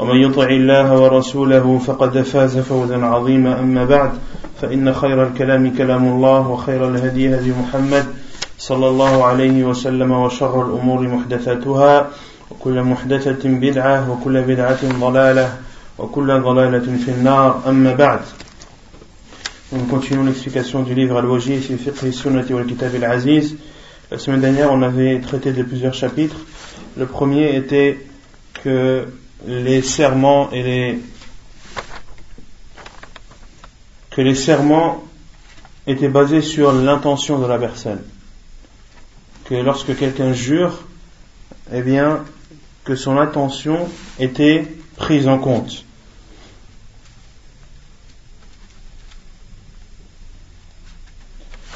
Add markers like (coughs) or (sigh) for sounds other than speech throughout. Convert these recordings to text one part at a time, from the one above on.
ومن يطع الله ورسوله فقد فاز فوزا عظيما أما بعد فإن خير الكلام كلام الله وخير الهدي هدي محمد صلى الله عليه وسلم وشر الأمور محدثاتها وكل محدثة بدعة وكل بدعة ضلالة وكل ضلالة في النار أما بعد Nous continuons l'explication du livre Al-Wajih fi Fiqh Sunnati wal Kitab al-Aziz. La semaine dernière, on avait traité de plusieurs chapitres. Le premier était que les serments et les que les serments étaient basés sur l'intention de la personne. Que lorsque quelqu'un jure, eh bien, que son intention était prise en compte.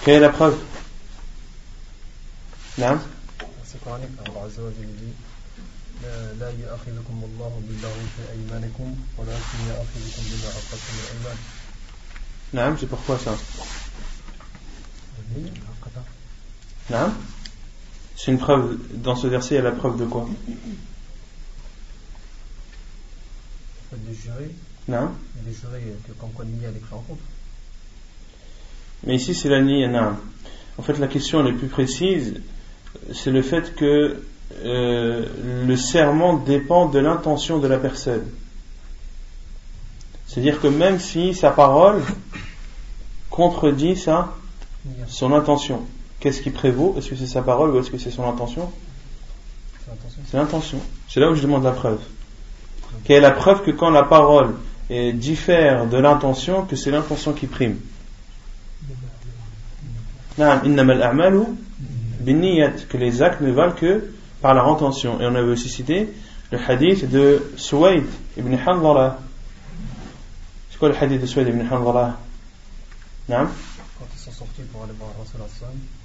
Quelle est la preuve? Non? C'est لا يؤاخذكم الله باللغو في أيمانكم ولكن يؤاخذكم بما عقدتم الأيمان نعم c'est pourquoi ça نعم C'est une preuve, dans ce verset, il y a la preuve de quoi Le fait de jurer, Non de jurer que comme quoi l'idée elle est prise en compte. Mais ici, c'est la niya, En fait, la question elle est plus précise, c'est le fait que euh, le serment dépend de l'intention de la personne. C'est-à-dire que même si sa parole contredit sa, son intention, qu'est-ce qui prévaut? Est-ce que c'est sa parole ou est-ce que c'est son intention? C'est l'intention. C'est là où je demande la preuve. Quelle est la preuve que quand la parole diffère de l'intention, que c'est l'intention qui prime? Que les actes ne valent que par leur intention. Et on avait aussi cité le hadith de Suwaid ibn Hanzala. C'est quoi le hadith de Suwaid ibn Hanzala? Quand ils sont sortis pour aller voir Rasul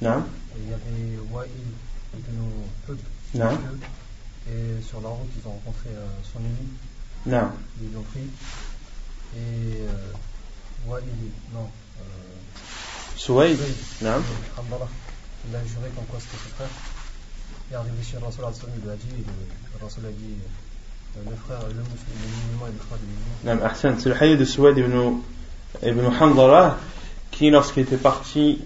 Non. il y avait Wa'il ibn Hud. Non. Et sur la route, ils ont rencontré euh, son ennemi. Non. Ils l'ont pris. Et euh, Wa'il, non. Euh, Suwaid, non. Il a juré comme quoi c'était son frère chez Rasul il lui a dit, le frère, le musulman et le frère du musulman. C'est le hadith de Souad ibn, ibn qui, lorsqu'il était parti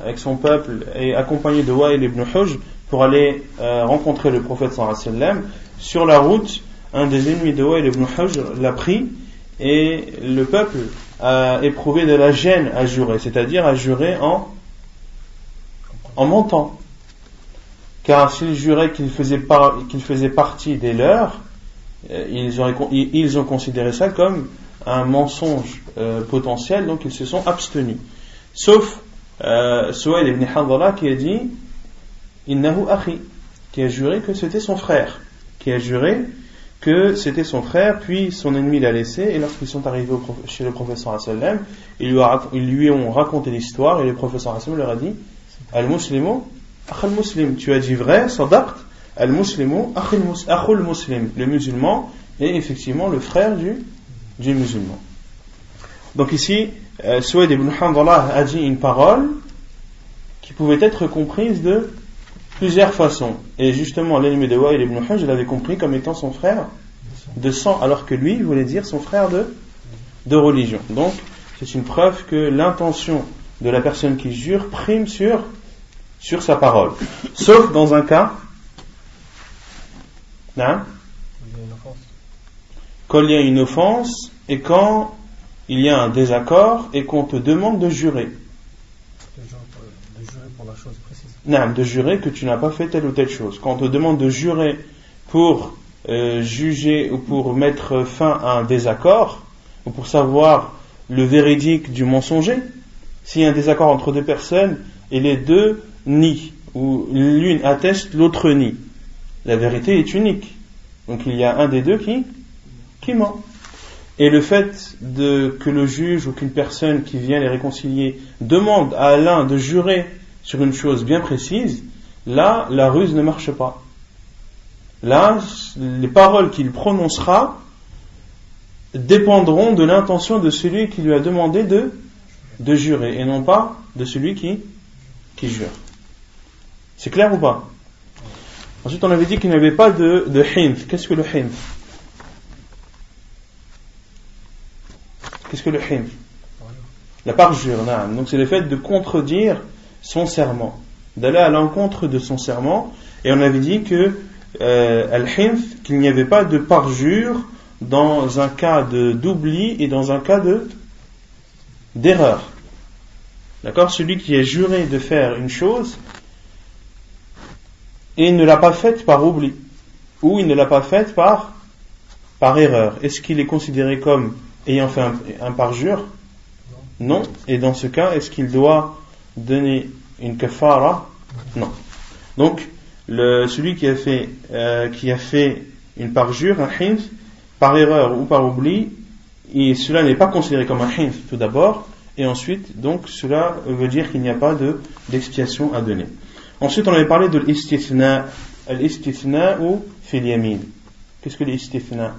avec son peuple et accompagné de Wa'il ibn Hujj pour aller euh, rencontrer le prophète sallam, sur la route, un des ennemis de Wa'il ibn Hujj l'a pris et le peuple a éprouvé de la gêne à jurer, c'est-à-dire à jurer en, en mentant. Car s'ils juraient qu'ils faisaient, faisaient, partie des leurs, euh, ils, ont, ils, ont considéré ça comme un mensonge euh, potentiel, donc ils se sont abstenus. Sauf euh, ibn Hanzala qui a dit Innahu akhi, qui a juré que c'était son frère, qui a juré que c'était son frère, puis son ennemi l'a laissé, et lorsqu'ils sont arrivés chez le professeur sallam, ils, ils lui ont raconté l'histoire, et le professeur sallam leur a dit Al-Muslimu Akhul muslim, tu as dit vrai, sadaqt, al muslimu, akhul muslim, le musulman est effectivement le frère du, du musulman. Donc ici, euh, ibn Hanzala a dit une parole qui pouvait être comprise de plusieurs façons. Et justement, l'ennemi de Wa'il ibn Hujj l'avait compris comme étant son frère de sang, alors que lui voulait dire son frère de, de religion. Donc, c'est une preuve que l'intention de la personne qui jure prime sur sur sa parole. (coughs) Sauf dans un cas, hein, quand il y a une offense et quand il y a un désaccord et qu'on te demande de jurer. De jurer précise. de jurer que tu n'as pas fait telle ou telle chose. Quand on te demande de jurer pour euh, juger ou pour mettre fin à un désaccord, ou pour savoir le véridique du mensonger, s'il y a un désaccord entre deux personnes et les deux nient, ou l'une atteste, l'autre nie, la vérité est unique. Donc il y a un des deux qui, ment. Et le fait que le juge ou qu'une personne qui vient les réconcilier demande à l'un de jurer sur une chose bien précise, là, la ruse ne marche pas. Là, les paroles qu'il prononcera dépendront de l'intention de celui qui lui a demandé de, jurer et non pas de celui qui jure. C'est clair ou pas Ensuite, on avait dit qu'il n'y avait pas de, de Qu'est-ce que le hinf Qu'est-ce que le hinf La parjure, donc c'est le fait de contredire son serment, d'aller à l'encontre de son serment. Et on avait dit que euh, qu'il n'y avait pas de parjure dans un cas d'oubli et dans un cas de d'erreur. D'accord? Celui qui est juré de faire une chose et il ne l'a pas faite par oubli ou il ne l'a pas faite par erreur. Est-ce qu'il est considéré comme ayant fait un, parjure? Non. Et dans ce cas, est-ce qu'il doit donner une kafara? Non. Donc, celui qui a fait, euh, qui a fait une parjure, un hinf, par erreur ou par oubli, cela n'est pas considéré comme un hinf tout d'abord, et ensuite, cela veut dire qu'il n'y a pas de, d'expiation à donner. Ensuite, on avait parlé de l'istithna, l'istithna ou fil Qu'est-ce que l'istithna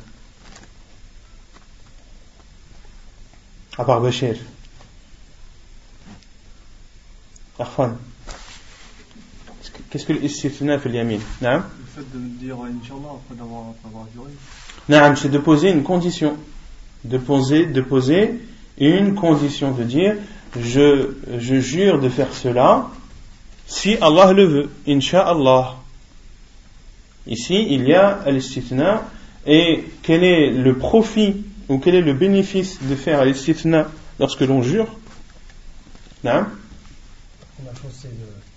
À part Bachir. Arfan. Qu'est-ce que l'istithna fil yamin? Le fait de dire Inch'Allah après d'avoir juré. c'est de poser une condition. De poser, de poser une condition, de dire je, je jure de faire cela si Allah le veut, Inch'Allah. Ici, il y a l'istithna et quel est le profit ou quel est le bénéfice de faire l'istithna lorsque l'on jure? La chose, c'est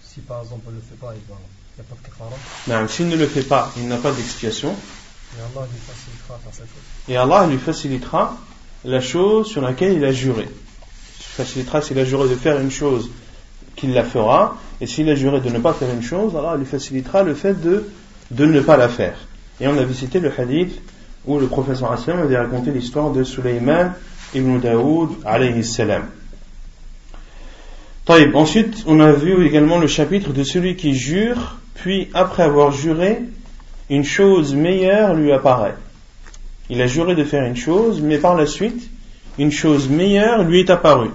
si par exemple on ne le fait pas, il n'y a pas de kafara. S'il ne le fait pas, il n'a pas d'expiation. Et Allah lui facilitera la chose sur laquelle il a juré. Il facilitera s'il a juré de faire une chose qu'il la fera, et s'il a juré de ne pas faire une chose, Allah lui facilitera le fait de, ne pas la faire. Et on a visité le hadith où le professeur Hassan avait raconté l'histoire de Sulaiman ibn Daoud alayhi salam. Ensuite, on a vu également le chapitre de celui qui jure, puis après avoir juré, une chose meilleure lui apparaît. Il a juré de faire une chose, mais par la suite, une chose meilleure lui est apparue.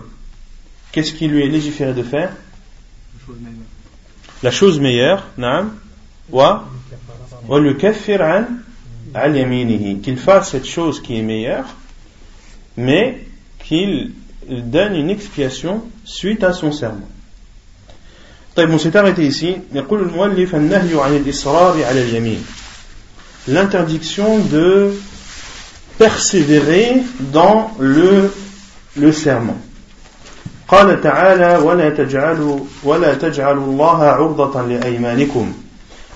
Qu'est-ce qui lui est légiféré de faire? La chose meilleure, naam, le qu'il fasse cette chose qui est meilleure, mais qu'il donne une expiation suite à son serment. on s'est arrêté ici. L'interdiction de persévérer dans le serment. قال تعالى ولا تجعلوا ولا تجعلوا الله عرضة لأيمانكم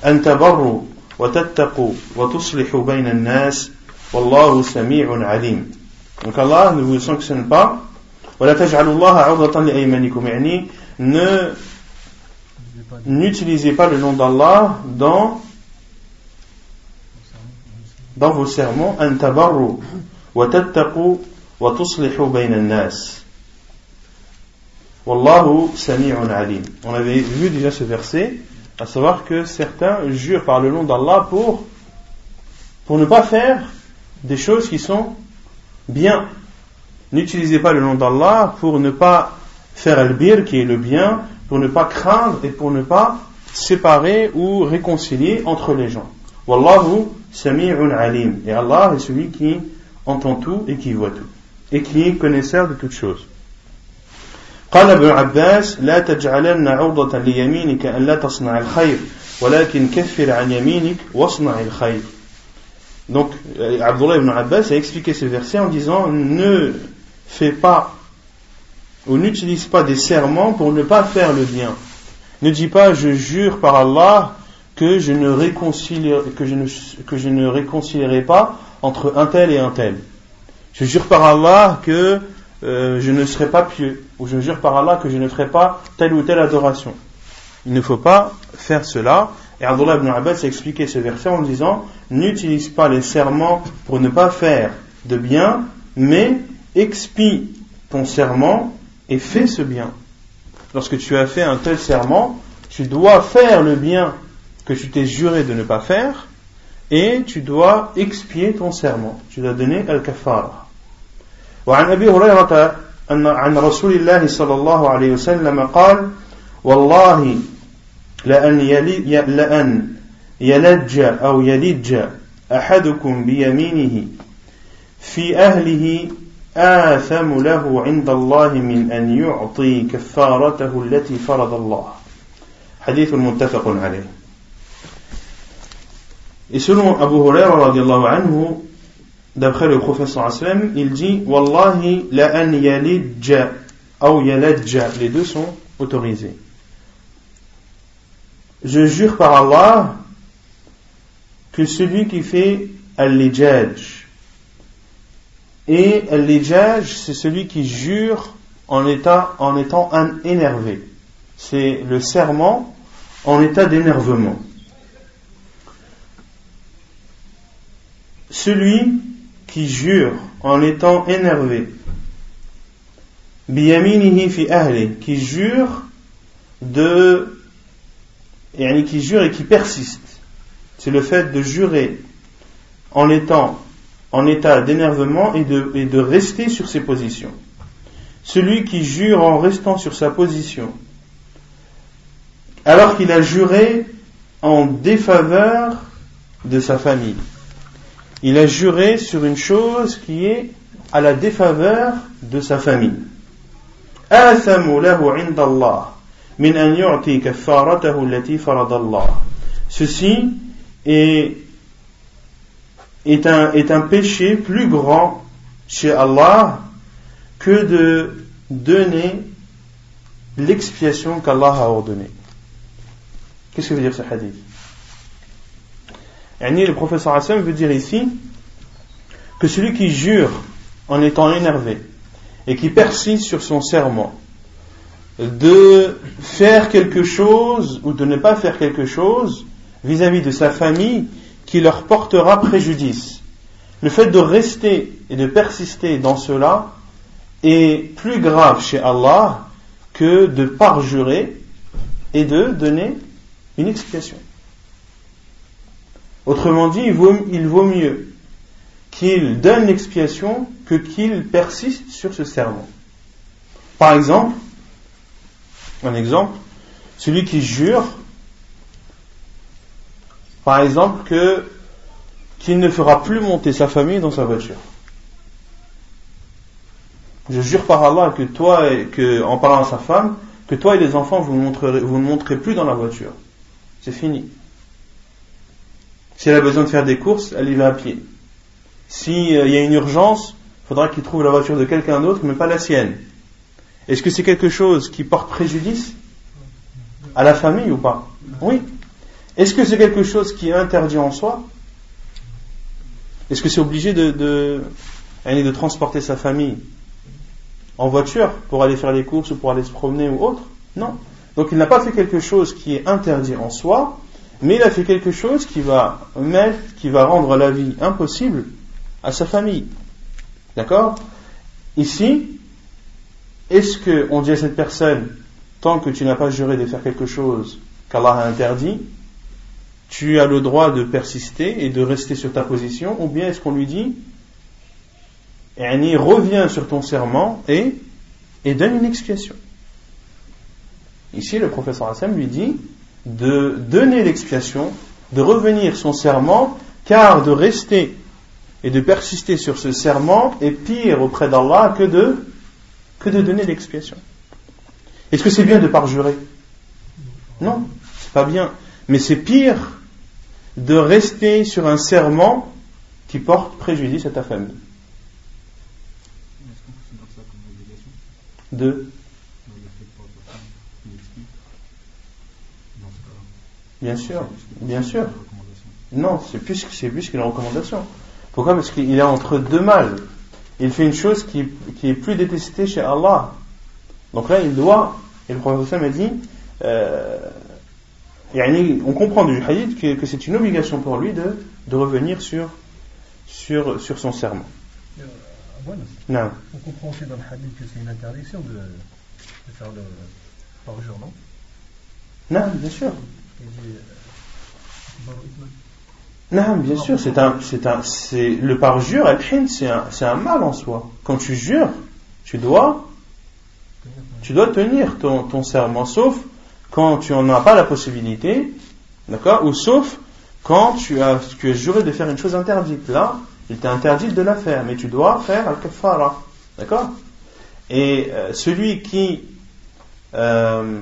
أن تبروا وتتقوا وتصلحوا بين الناس والله سميع عليم. Donc Allah ne vous sanctionne pas. ولا تجعلوا الله عرضة لأيمانكم. يعني ne n'utilisez pas le nom d'Allah dans dans vos sermons. أن تبروا وتتقوا وتصلحوا بين الناس. Wallahu sami'un alim. On avait vu déjà ce verset, à savoir que certains jurent par le nom d'Allah pour, pour ne pas faire des choses qui sont bien. N'utilisez pas le nom d'Allah pour ne pas faire al-bir qui est le bien, pour ne pas craindre et pour ne pas séparer ou réconcilier entre les gens. Wallahu sami'un alim. Et Allah est celui qui entend tout et qui voit tout. Et qui est connaisseur de toutes choses. قال ابن عباس لا تجعلن عرضة ليمينك أن لا تصنع الخير ولكن كفر عن يمينك واصنع الخير Donc, euh, Abdullah ibn Abbas a expliqué ce verset en disant ne fais pas ou n'utilise pas des serments pour ne pas faire le bien, Ne dis pas je jure par Allah que je ne réconcilierai, que je ne, que je ne réconcilierai pas entre un tel et un tel. Je jure par Allah que euh, je ne serai pas pieux, ou je jure par Allah que je ne ferai pas telle ou telle adoration. Il ne faut pas faire cela. Et Abdullah ibn Abbas a expliqué ce verset en disant N'utilise pas les serments pour ne pas faire de bien, mais expie ton serment et fais ce bien. Lorsque tu as fait un tel serment, tu dois faire le bien que tu t'es juré de ne pas faire et tu dois expier ton serment. Tu dois donner al-kafara. وعن أبي هريرة أن عن رسول الله صلى الله عليه وسلم قال والله لأن, يلي لأن يلج أو يلج أحدكم بيمينه في أهله آثم له عند الله من أن يعطي كفارته التي فرض الله. حديث متفق عليه. Et selon Abu Huraira d'après le professeur sallam, il dit Wallahi la an yalidja ou yaladja, les deux sont autorisés. Je jure par Allah que celui qui fait al-lijaj, et al-lijaj, c'est celui qui jure en, état, en étant énervé. C'est le serment en état d'énervement. Celui qui jure en étant énervé, qui jure de, qui jure et qui persiste. C'est le fait de jurer en étant en état d'énervement et de rester sur ses positions. Celui qui jure en restant sur sa position, alors qu'il a juré en défaveur de sa famille il a juré sur une chose qui est à la défaveur de sa famille. Ceci est, un, est un péché plus grand chez Allah que de donner l'expiation qu'Allah a ordonnée. Qu'est-ce que veut dire ce hadith? Le professeur Hassan veut dire ici que celui qui jure en étant énervé et qui persiste sur son serment de faire quelque chose ou de ne pas faire quelque chose vis-à-vis de sa famille qui leur portera préjudice. Le fait de rester et de persister dans cela est plus grave chez Allah que de parjurer et de donner une explication. Autrement dit, il vaut, mieux qu'il donne l'expiation que qu'il persiste sur ce serment. Par exemple, un exemple, celui qui jure, par exemple, que qu'il ne fera plus monter sa famille dans sa voiture. Je jure par Allah que toi, que, en parlant à sa femme, que toi et les enfants, vous ne vous ne montrerez plus dans la voiture. C'est fini. Si elle a besoin de faire des courses, elle y va à pied. S'il euh, y a une urgence, il faudra qu'il trouve la voiture de quelqu'un d'autre, mais pas la sienne. Est-ce que c'est quelque chose qui porte préjudice à la famille ou pas? Oui. Est-ce que c'est quelque chose qui est interdit en soi? Est-ce que c'est obligé de, de, de transporter sa famille en voiture pour aller faire les courses ou pour aller se promener ou autre? Non. Donc il n'a pas fait quelque chose qui est interdit en soi, mais il a fait quelque chose qui va mettre, qui va rendre la vie impossible à sa famille. D'accord? Ici, est-ce qu'on dit à cette personne, tant que tu n'as pas juré de faire quelque chose qu'Allah a interdit, tu as le droit de persister et de rester sur ta position, ou bien est-ce qu'on lui dit, reviens sur ton serment et, et donne une expiation? Ici, le professeur Hassan lui dit, de donner l'expiation, de revenir son serment, car de rester et de persister sur ce serment est pire auprès d'Allah que de, que de donner l'expiation. Est-ce que c'est bien de parjurer? Non, c'est pas bien. Mais c'est pire de rester sur un serment qui porte préjudice à ta famille. Bien sûr, bien sûr. Non, c'est plus, c'est plus qu'une recommandation. Pourquoi? Parce qu'il est entre deux mâles. Il fait une chose qui, qui, est plus détestée chez Allah. Donc là, il doit, et le prophète m'a dit, euh, on comprend du hadith que, que c'est une obligation pour lui de, de revenir sur, sur, sur son serment. Euh, non. On comprend aussi dans le hadith que c'est une interdiction de, de faire le parjure, non? Non, bien sûr. Non, bien sûr, c'est un, c'est un, c'est le parjure, c'est un, c'est un mal en soi. Quand tu jures, tu dois, tu dois tenir ton, ton serment, sauf quand tu n'en as pas la possibilité, d'accord, ou sauf quand tu as, tu es juré de faire une chose interdite. Là, il t'est interdit de la faire, mais tu dois faire al-kafara, d'accord? Et euh, celui qui euh,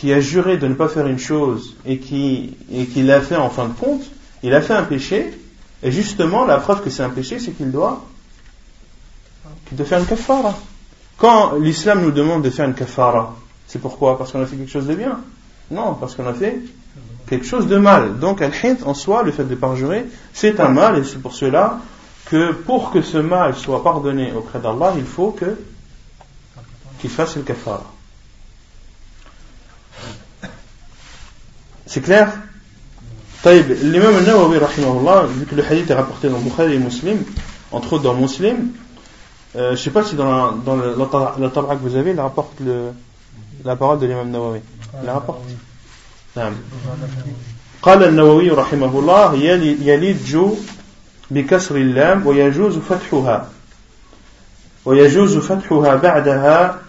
qui a juré de ne pas faire une chose et qui, et qui l'a fait en fin de compte, il a fait un péché, et justement, la preuve que c'est un péché, c'est qu'il doit, qu'il doit faire une kafara. Quand l'islam nous demande de faire une kafara, c'est pourquoi? Parce qu'on a fait quelque chose de bien? Non, parce qu'on a fait quelque chose de mal. Donc, al-hint en soi, le fait de parjurer, c'est un mal, et c'est pour cela que pour que ce mal soit pardonné auprès d'Allah, il faut que qu'il fasse le kafara. C'est clair L'imam Nawawi, rahimahullah, vu que le hadith est rapporté dans Bukhari et Muslim, entre autres dans Muslim, euh, je ne sais pas si dans la, dans le, la, tabra que vous avez, il rapporte le, la parole de l'imam Nawawi. Il la rapporte نعم قال النووي رحمه الله يلج بكسر اللام ويجوز فتحها ويجوز فتحها بعدها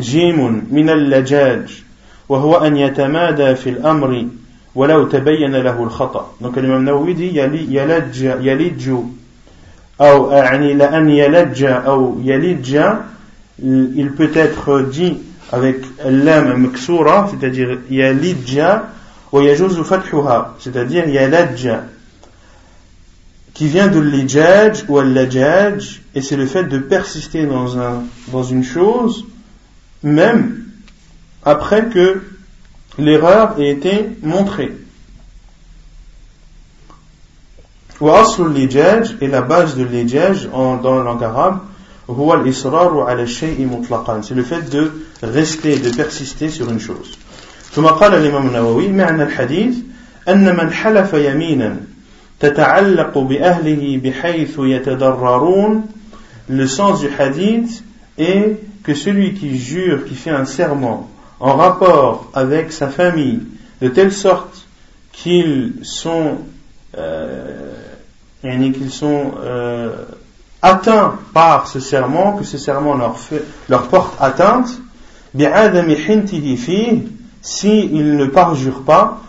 جيم من اللجاج وهو أن يتمادى في الأمر ولو تبين له الخطأ donc l'imam Nawawi dit يلج يلج أو يعني لأن يلج أو يلج il peut être dit avec l'âme مكسورة c'est-à-dire يلج ويجوز فتحها c'est-à-dire يلج qui vient de l'ijaj ou al-lajaj et c'est le fait de persister dans, un, dans une chose même après que l'erreur ait été montrée. et la base de l'ijaj dans la langue arabe c'est le fait de rester, de persister sur une chose. ثم قال الإمام النووي معنى الحديث أن من حلف يمينا تتعلق بأهله بحيث يتضررون le sens du hadith est que celui qui jure, qui fait un serment en rapport avec sa famille, de telle sorte qu'ils sont, euh, sont euh, atteints par ce serment, que ce serment leur, fait, leur porte atteinte, si il ne parjure pas,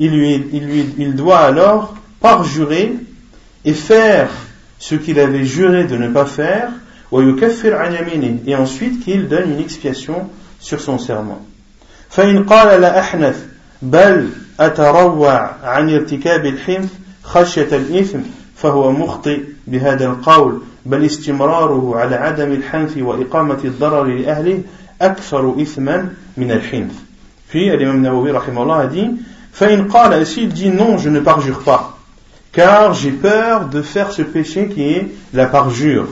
il lui, il, lui, il doit alors parjurer et faire ce qu'il avait juré de ne pas faire, et ensuite qu'il donne une expiation sur son serment. فإن قال لا أحنث بل أتروع عن ارتكاب الحنث خشية الإثم فهو مخطئ بهذا القول بل استمراره على عدم الحنث وإقامة الضرر لأهله أكثر إثما من الحنث. Puis l'imam Nawawi rahimahullah a dit فإن قال s'il dit non je ne parjure pas car j'ai peur de faire ce péché qui est la parjure.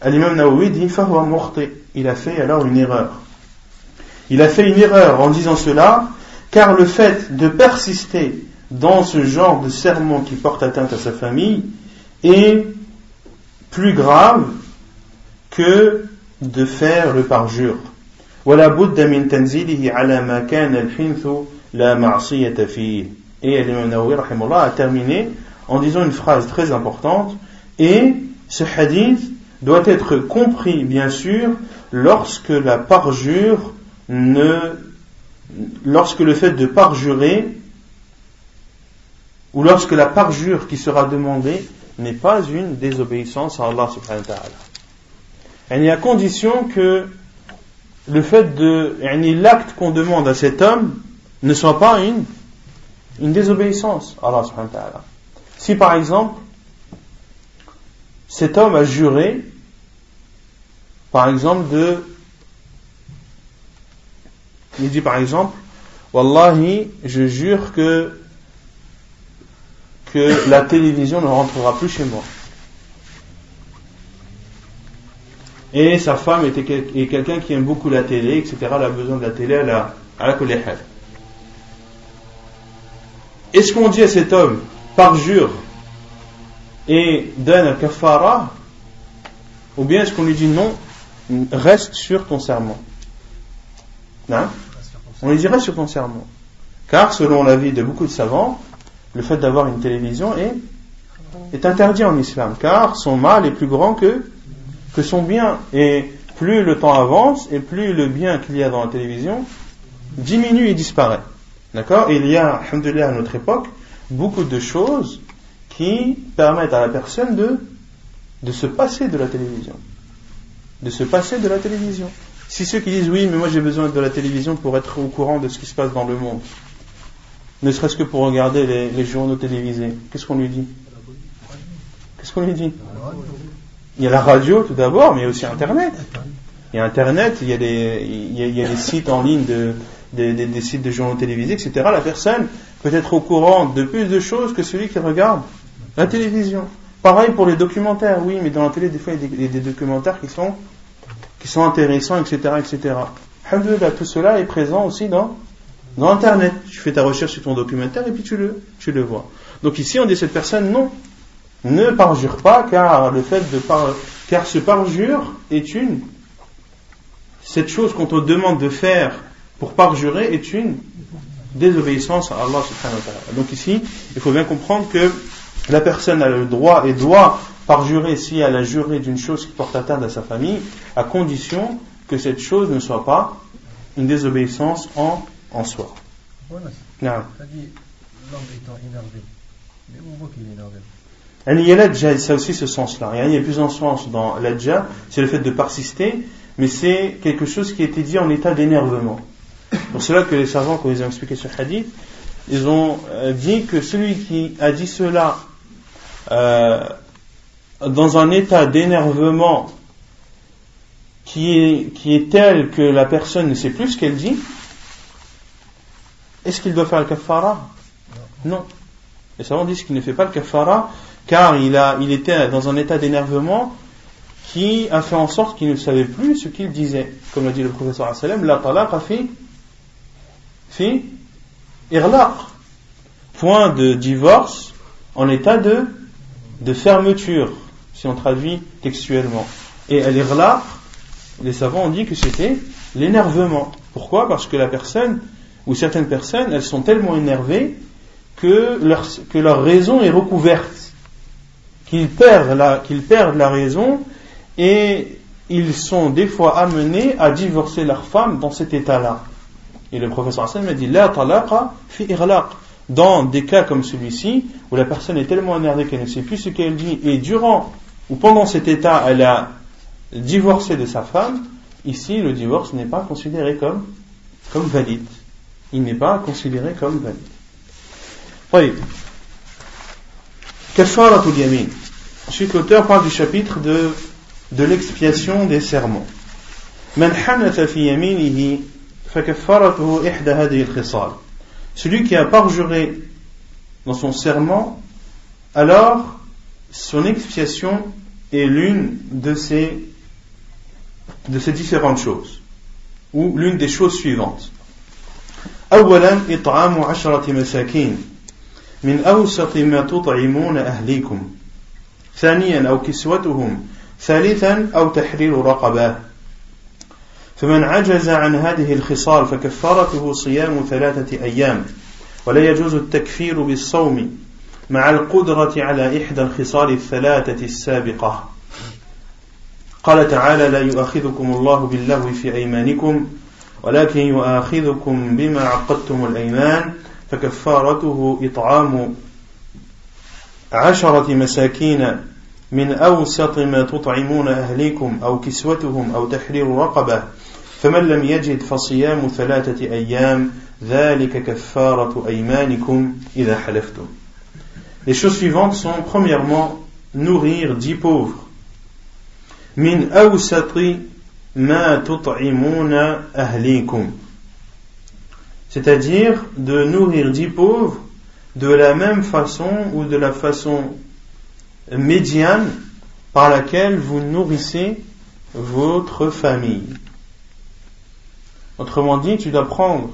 Al-Imam Nawawi dit Il a fait alors une erreur. Il a fait une erreur en disant cela, car le fait de persister dans ce genre de serment qui porte atteinte à sa famille est plus grave que de faire le parjure. Et l'imam Nawawi a terminé en disant une phrase très importante et ce hadith doit être compris bien sûr lorsque la parjure ne lorsque le fait de parjurer ou lorsque la parjure qui sera demandée n'est pas une désobéissance à Allah subhanahu wa ta'ala. Y a condition que le fait de l'acte qu'on demande à cet homme ne soit pas une une désobéissance à Allah subhanahu wa ta'ala. Si par exemple, cet homme a juré par exemple, de. Il dit par exemple, Wallahi, je jure que, que la télévision ne rentrera plus chez moi. Et sa femme était quelqu'un qui aime beaucoup la télé, etc. Elle a besoin de la télé à la, à la Est-ce qu'on dit à cet homme, par jure, et donne un kafara, ou bien est-ce qu'on lui dit non, reste sur ton serment? Non On lui dit reste sur ton serment. Car selon l'avis de beaucoup de savants, le fait d'avoir une télévision est, interdit en islam, car son mal est plus grand que son bien. Et plus le temps avance et plus le bien qu'il y a dans la télévision diminue et disparaît. D'accord? Il y a, alhamdoulilah, à notre époque, beaucoup de choses qui permettent à la personne de, de se passer de la télévision. De se passer de la télévision. Si ceux qui disent oui, mais moi j'ai besoin de la télévision pour être au courant de ce qui se passe dans le monde, ne serait-ce que pour regarder les, journaux télévisés, qu'est-ce qu'on lui dit? Qu'est-ce qu'on lui dit? Il y a la radio tout d'abord, mais il y a aussi Internet. Il y a Internet, il y a des, il y a, des sites en ligne, de, des, sites de journaux télévisés, etc. La personne peut être au courant de plus de choses que celui qui regarde la télévision. Pareil pour les documentaires, oui, mais dans la télé, des fois, il y a des, documentaires qui sont, qui sont intéressants, etc., etc. Alhamdulillah, tout cela est présent aussi dans, dans Internet. Tu fais ta recherche sur ton documentaire et puis tu le, tu le vois. Donc ici, on dit cette personne, non, ne parjure pas, car le fait de par, car ce parjure est une, cette chose qu'on te demande de faire pour parjurer est une désobéissance à Allah subhanahu wa ta'ala. Donc ici, il faut bien comprendre que la personne a le droit et doit parjurer si elle a juré d'une chose qui porte atteinte à sa famille, à condition que cette chose ne soit pas une désobéissance en, en soi. Voilà. Non. Dit l'homme étant énervé. Mais on voit qu'il est énervé. Il y a ça aussi ce sens-là. Il y a plus un sens dans l'adja, c'est le fait de persister, mais c'est quelque chose qui a été dit en état d'énervement. Pour cela que les savants, quand ils ont expliqué ce hadith, ils ont euh, dit que celui qui a dit cela euh, dans un état d'énervement qui est, tel que la personne ne sait plus ce qu'elle dit, est-ce qu'il doit faire le kafara? Non. Les savants disent qu'il ne fait pas le kafara car il, a, était dans un état d'énervement qui a fait en sorte qu'il ne savait plus ce qu'il disait. Comme l'a dit le professeur la talaqa fi, fi irlaq. Point de divorce en état de, fermeture, si on traduit textuellement. Et l'irlaq, les savants ont dit que c'était l'énervement. Pourquoi? Parce que la personne, ou certaines personnes, elles sont tellement énervées que leur, raison est recouverte qu'ils perdent la, qu'ils perdent la raison et ils sont des fois amenés à divorcer leur femme dans cet état-là. Et le professeur Hassan m'a dit La talaqa fi irlaq. Dans des cas comme celui-ci, où la personne est tellement énervée qu'elle ne sait plus ce qu'elle dit, et durant ou pendant cet état, elle a divorcé de sa femme, ici, le divorce n'est pas considéré comme, comme valide. Il n'est pas considéré comme valide. Oui. Ensuite, l'auteur parle du chapitre de, de l'expiation des sermons. من حنث في يمينه فكفارته إحدى هذه الخصال. Celui qui a parjuré dans son serment, alors son expiation est l'une de ces, de ces différentes choses, ou l'une des choses suivantes. أولا إطعام عشرة مساكين من أوسط ما تطعمون أهليكم ثانيا أو كسوتهم ثالثا أو تحرير رقبة فمن عجز عن هذه الخصال فكفارته صيام ثلاثة أيام ولا يجوز التكفير بالصوم مع القدرة على إحدى الخصال الثلاثة السابقة. قال تعالى لا يؤاخذكم الله باللغو في أيمانكم ولكن يؤاخذكم بما عقدتم الأيمان فكفارته إطعام عشرة مساكين من أوسط ما تطعمون أهليكم أو كسوتهم أو تحرير رقبة فمن لم يجد فصيام ثلاثة أيام ذلك كفارة أيمانكم إذا حلفتم Les choses suivantes sont premièrement nourrir dix pauvres min awsati C'est-à-dire de nourrir dix pauvres de la même façon ou de la façon médiane par laquelle vous nourrissez votre famille. Autrement dit, tu dois prendre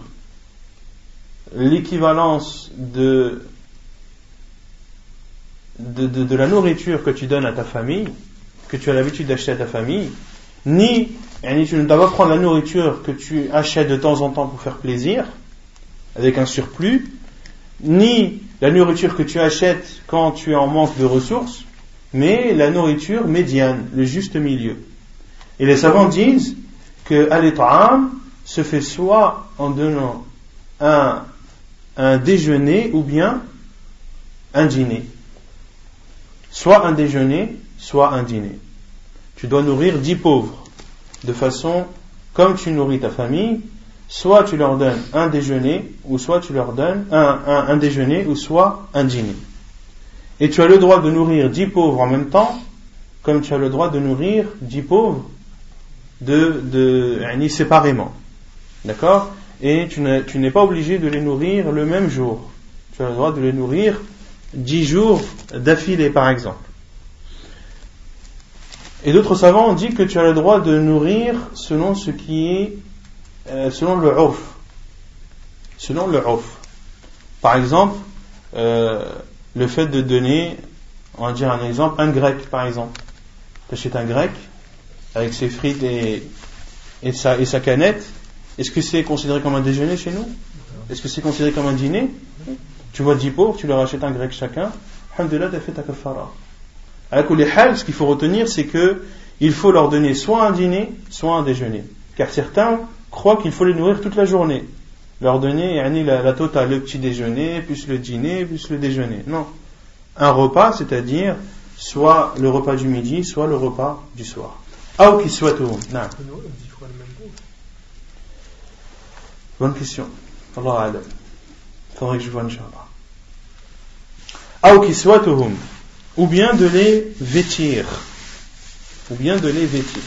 l'équivalence de de, la nourriture que tu donnes à ta famille, que tu as l'habitude d'acheter à ta famille, ni tu ne dois pas prendre la nourriture que tu achètes de temps en temps pour faire plaisir, avec un surplus, ni la nourriture que tu achètes quand tu es en manque de ressources, mais la nourriture médiane, le juste milieu. Et les savants disent que al se fait soit en donnant un, un déjeuner ou bien un dîner. Soit un déjeuner, soit un dîner. Tu dois nourrir dix pauvres de façon comme tu nourris ta famille, soit tu leur donnes un déjeuner, ou soit tu leur donnes un, un déjeuner, ou soit un dîner. Et tu as le droit de nourrir dix pauvres en même temps, comme tu as le droit de nourrir dix pauvres de, de, séparément. D'accord? Et tu n'es pas obligé de les nourrir le même jour. Tu as le droit de les nourrir dix jours d'affilée, par exemple. Et d'autres savants ont dit que tu as le droit de nourrir selon ce qui est, euh, selon le ouf. Selon le ouf. Par exemple, euh, le fait de donner, on va dire un exemple, un grec par exemple. Tu achètes un grec avec ses frites et sa canette. Est-ce que c'est considéré comme un déjeuner chez nous? Est-ce que c'est considéré comme un dîner? Tu vois 10 pauvres, tu leur achètes un grec chacun. Alhamdulillah, tu as fait ta kafara. ce qu'il faut retenir, c'est que il faut leur donner soit un dîner, soit un déjeuner. Car certains croient qu'il faut les nourrir toute la journée leur donner la, la totale, le petit déjeuner, plus le dîner, plus le déjeuner. Non. Un repas, c'est-à-dire soit le repas du midi, soit le repas du soir. Ah, qui soit tout. Non. Bonne question. Allah Adam. Faudrait que je vois, Inch'Allah. Ah, soit Ou bien de les vêtir. Ou bien de les vêtir.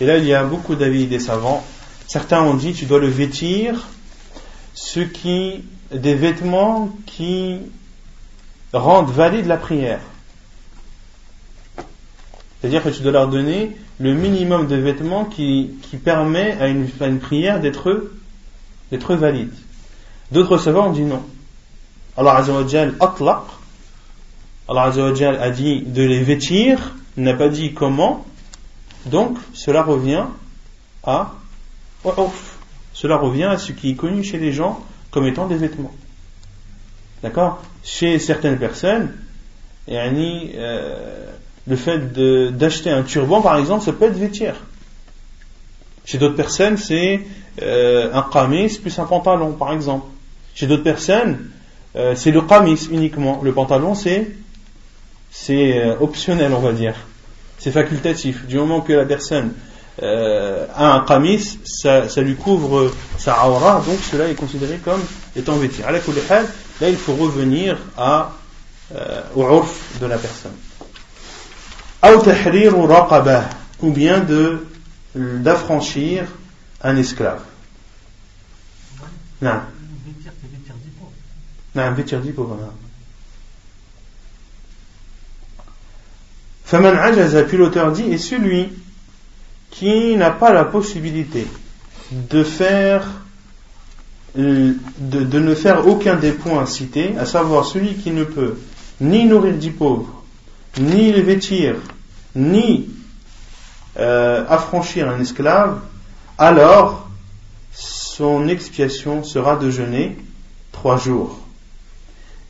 Et là, il y a beaucoup d'avis des savants. Certains ont dit, tu dois le vêtir ce qui, des vêtements qui rendent valide la prière. C'est-à-dire que tu dois leur donner le minimum de vêtements qui, qui permet à une, une prière d'être, d'être valide. D'autres savants ont dit non. Allah Azzawajal atlaq. Allah a dit de les vêtir, n'a pas dit comment. Donc, cela revient à cela revient à ce qui est connu chez les gens comme étant des vêtements. D'accord? Chez certaines personnes, euh, le fait d'acheter un turban, par exemple, ça peut être vêtir. Chez d'autres personnes, c'est euh, un qamis plus un pantalon, par exemple. Chez d'autres personnes, euh, c'est le qamis uniquement. Le pantalon, c'est c'est optionnel, on va dire. C'est facultatif. Du moment que la personne euh, un qamis, ça, lui couvre sa aura, donc cela est considéré comme étant vêtu. Là, il faut revenir à, euh, au urf de la personne. ou bien d'affranchir un esclave. Non. Non, vêtir dit pauvre. Faman ajaza, puis l'auteur dit, et celui qui n'a pas la possibilité de faire de, ne faire aucun des points cités, à savoir celui qui ne peut ni nourrir dix pauvres, ni les vêtir, ni euh, affranchir un esclave, alors son expiation sera de jeûner trois jours.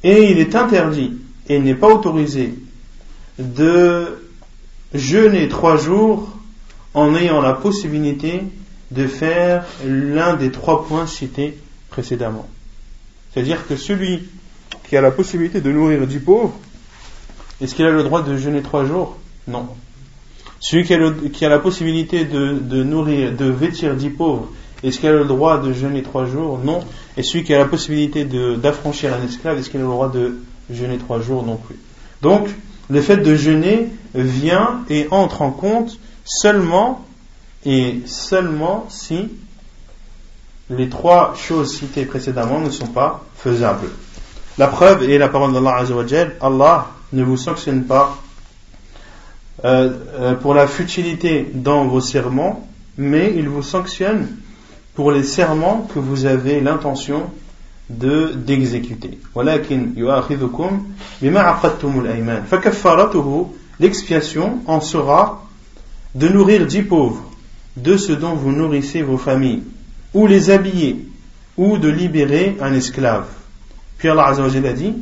Et il est interdit et n'est pas autorisé de jeûner trois jours en ayant la possibilité de faire l'un des trois points cités précédemment. C'est-à-dire que celui qui a la possibilité de nourrir dix pauvres, est-ce qu'il a le droit de jeûner trois jours? Non. Celui qui a, la possibilité de, nourrir, de vêtir dix pauvres, est-ce qu'il a le droit de jeûner trois jours Non. Et celui qui a la possibilité d'affranchir un esclave, est-ce qu'il a le droit de jeûner trois jours Non plus. Donc, le fait de jeûner vient et entre en compte seulement et seulement si les trois choses citées précédemment ne sont pas faisables. La preuve est la parole d'Allah Allah ne vous sanctionne pas euh, euh, pour la futilité dans vos serments, mais il vous sanctionne pour les serments que vous avez l'intention de d'exécuter. L'expiation en sera de nourrir dix pauvres de ce dont vous nourrissez vos familles, ou les habiller, ou de libérer un esclave. Puis Allah a dit,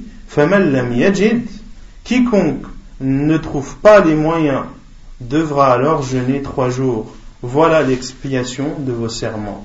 quiconque ne trouve pas les moyens devra alors jeûner trois jours. Voilà l'expiation de vos serments.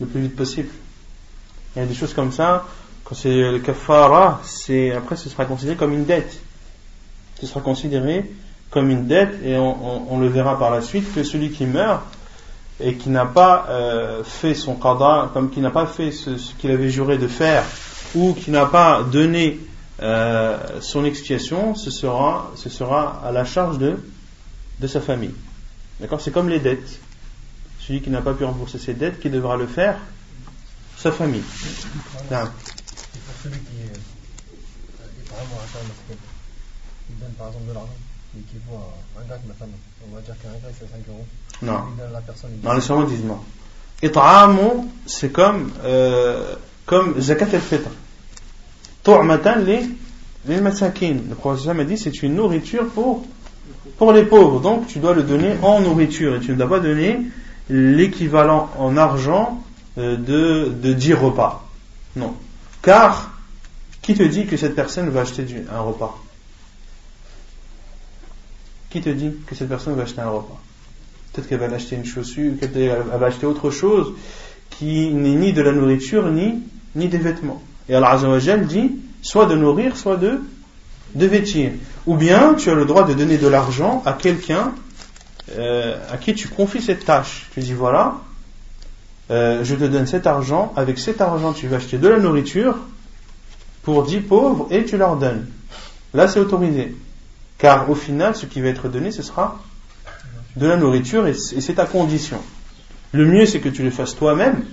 le plus vite possible. Il y a des choses comme ça, quand c'est le kafara, c'est, après ce sera considéré comme une dette. Ce sera considéré comme une dette et on, le verra par la suite que celui qui meurt et qui n'a pas euh, fait son qada, comme qui n'a pas fait ce, ce qu'il avait juré de faire ou qui n'a pas donné euh, son expiation, ce sera, ce sera à la charge de, de sa famille. D'accord C'est comme les dettes. Celui qui n'a pas pu rembourser ses dettes, qui devra le faire Sa famille. Non. C'est pour celui qui est, est vraiment à terme, il donne par exemple de l'argent qui voit un gars qui m'a femme. On va dire qu'un gars c'est 5 euros. Non. Il donne à la personne. il Dans les disent non. It'amu, c'est comme, euh, comme zakat al-fitr. Tu'matan li, lil masakin. Le prophète a dit c'est une nourriture pour, pour les pauvres. Donc tu dois le donner en nourriture et tu ne dois pas donner l'équivalent en argent euh, de, de 10 repas. Non. Car, qui te dit que cette personne va acheter un repas? Qui te dit que cette personne va acheter un repas? Peut-être qu'elle va acheter une chaussure, qu'elle va acheter autre chose qui n'est ni de la nourriture ni, ni des vêtements. Et Allah dit soit de nourrir, soit de, de vêtir. Ou bien tu as le droit de donner de l'argent à quelqu'un euh, à qui tu confies cette tâche. Tu dis voilà, euh, je te donne cet argent, avec cet argent tu vas acheter de la nourriture pour 10 pauvres et tu leur donnes. Là c'est autorisé. Car au final, ce qui va être donné, ce sera de la nourriture et c'est ta condition. Le mieux c'est que tu le fasses toi-même.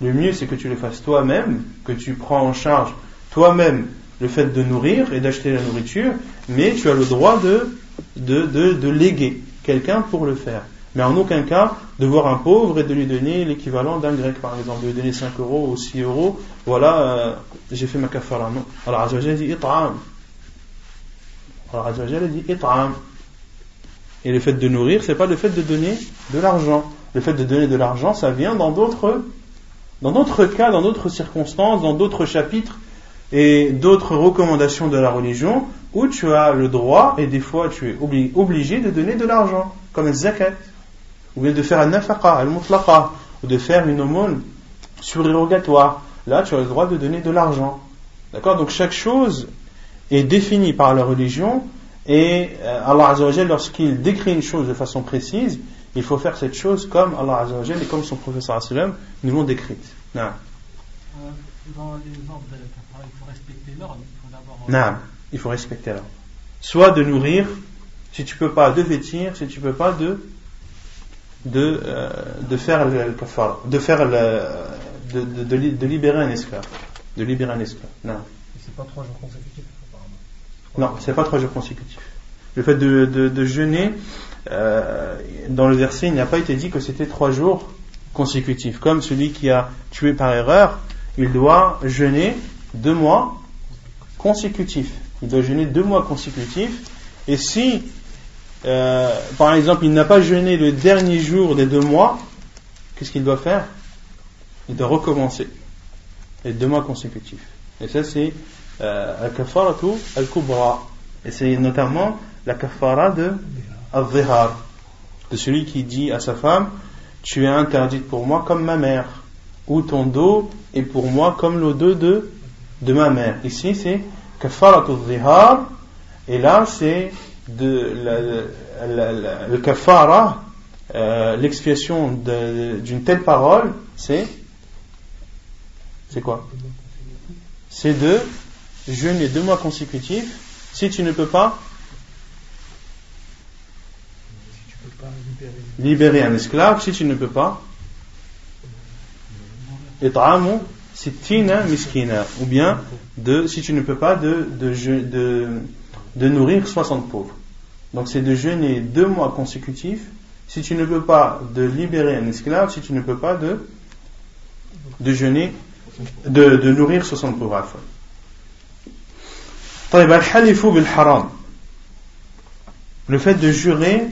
Le mieux c'est que tu le fasses toi-même, que tu prends en charge toi-même le fait de nourrir et d'acheter la nourriture, mais tu as le droit de, de, de, de léguer quelqu'un pour le faire. Mais en aucun cas de voir un pauvre et de lui donner l'équivalent d'un grec par exemple, de lui donner 5 euros ou 6 euros, voilà, euh, j'ai fait ma kafara. Non. Alors Azzawajal dit it'am. Alors Azzawajal dit it'am. Et le fait de nourrir, c'est pas le fait de donner de l'argent. Le fait de donner de l'argent, ça vient dans d'autres cas, dans d'autres circonstances, dans d'autres chapitres et d'autres recommandations de la religion où tu as le droit et des fois tu es obli- obligé de donner de l'argent, comme le zakat, ou bien de faire un nafaqa, al mutlaqa, ou de faire une aumône surérogatoire. Là, tu as le droit de donner de l'argent. D'accord? Donc chaque chose est définie par la religion et euh, Allah Azzawajal, lorsqu'il décrit une chose de façon précise, il faut faire cette chose comme Allah Azzawajal et comme son professeur nous l'ont décrite. Non. Dans les ordres de la il faut respecter l'ordre. Il euh, Non, il faut respecter l'ordre. Soit de nourrir, si tu peux pas, de vêtir, si tu peux pas, de de, euh, de faire le, de faire le, de, de, de li- de libérer un esclave, de libérer un esclave. Non, c'est pas trois jours consécutifs, apparemment. non, c'est pas trois jours consécutifs. Le fait de, de, de jeûner, euh, dans le verset, il n'a pas été dit que c'était trois jours consécutifs. Comme celui qui a tué par erreur, il doit jeûner deux mois consécutifs. Il doit jeûner deux mois consécutifs. Et si, euh, par exemple, il n'a pas jeûné le dernier jour des deux mois, qu'est-ce qu'il doit faire? Il doit recommencer les deux mois consécutifs. Et ça, c'est euh, al-kafaratu al-kubra. Et c'est notamment La kafara de al-zihar. De celui qui dit à sa femme, tu es interdite pour moi comme ma mère. Ou ton dos est pour moi comme le dos de, de ma mère. Ici, c'est kafara al-zihar. Et là, c'est de le kafara, euh, l'expiation d'une telle parole, c'est c'est quoi? C'est de jeûner deux mois consécutifs si tu ne peux pas libérer un esclave, si tu ne peux pas ou bien de si tu ne peux pas de, de, de, de nourrir 60 pauvres. Donc c'est de jeûner deux mois consécutifs si tu ne peux pas de libérer un esclave, si tu ne peux pas de, de jeûner, de, de nourrir 60 pauvres. Le fait de jurer,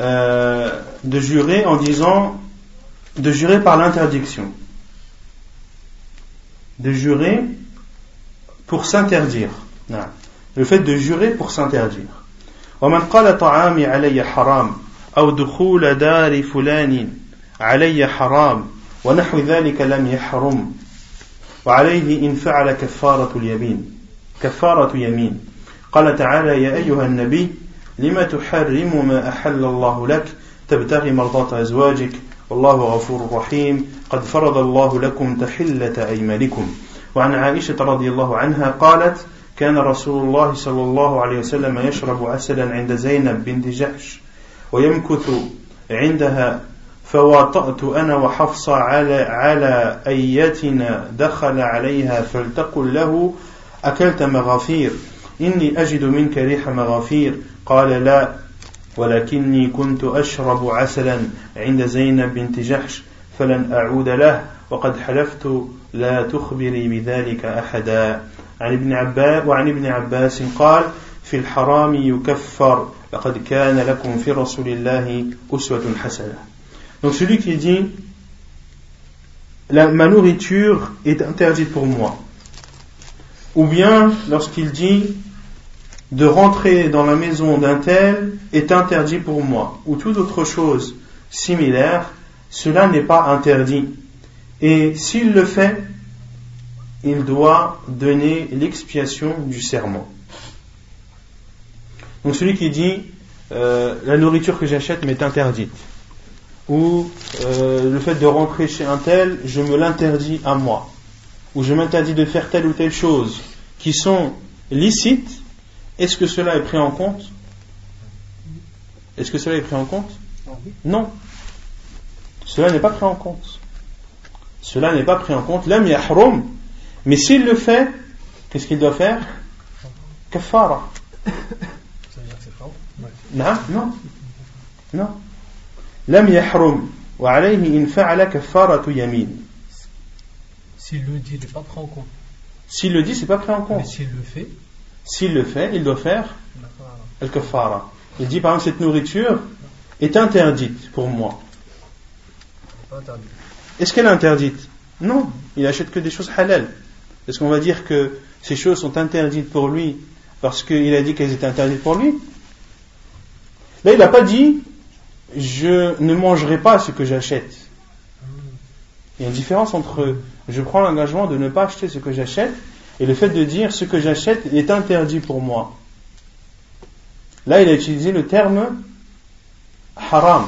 euh, de jurer en disant, de jurer par l'interdiction, de jurer pour s'interdire. Le fait de jurer pour s'interdire. ومن قال طعامي علي حرام أو دخول دار فلان علي حرام ونحو ذلك لم يحرم وعليه إن فعل كفارة اليمين كفارة يمين قال تعالى يا أيها النبي لما تحرم ما أحل الله لك تبتغي مرضاة أزواجك والله غفور رحيم. قد فرض الله لكم تحلة أيمانكم. وعن عائشة رضي الله عنها قالت كان رسول الله صلى الله عليه وسلم يشرب عسلا عند زينب بنت جحش ويمكث عندها فواطأت أنا وحفصة على, على أيتنا دخل عليها فلتقل له أكلت مغافير إني أجد منك ريح مغافير. قال لا. ولكني كنت أشرب عسلا عند زينب بنت جحش فلن أعود له وقد حلفت لا تخبري بذلك أحدا عن ابن عباس وعن ابن عباس قال في الحرام يكفر لقد كان لكم في رسول الله أسوة حسنة Donc celui qui dit la, ma nourriture est interdite pour moi. Ou bien lorsqu'il dit de rentrer dans la maison d'un tel est interdit pour moi. Ou toute autre chose similaire, cela n'est pas interdit. Et s'il le fait, il doit donner l'expiation du serment. Donc celui qui dit euh, la nourriture que j'achète m'est interdite, ou euh, le fait de rentrer chez un tel, je me l'interdis à moi, ou je m'interdis de faire telle ou telle chose, qui sont licites, est-ce que cela est pris en compte Est-ce que cela est pris en compte Non. Cela n'est pas pris en compte. Cela n'est pas pris en compte. Lam yahrum mais s'il le fait, qu'est-ce qu'il doit faire Kafara. Non, non. Non. Lam yahrum. Wa alayhi in fa'ala kafaratu yamin. S'il le dit, il n'est pas pris en compte. S'il le dit, c'est pas pris en compte. Mais s'il le fait S'il le fait, il doit faire al-kafara. Il dit par exemple cette nourriture est interdite pour moi. Est-ce qu'elle est interdite? Non, il achète que des choses halal. Est-ce qu'on va dire que ces choses sont interdites pour lui parce qu'il a dit qu'elles étaient interdites pour lui? Là, il n'a pas dit je ne mangerai pas ce que j'achète. Il y a une différence entre je prends l'engagement de ne pas acheter ce que j'achète et le fait de dire ce que j'achète est interdit pour moi. Là, il a utilisé le terme haram.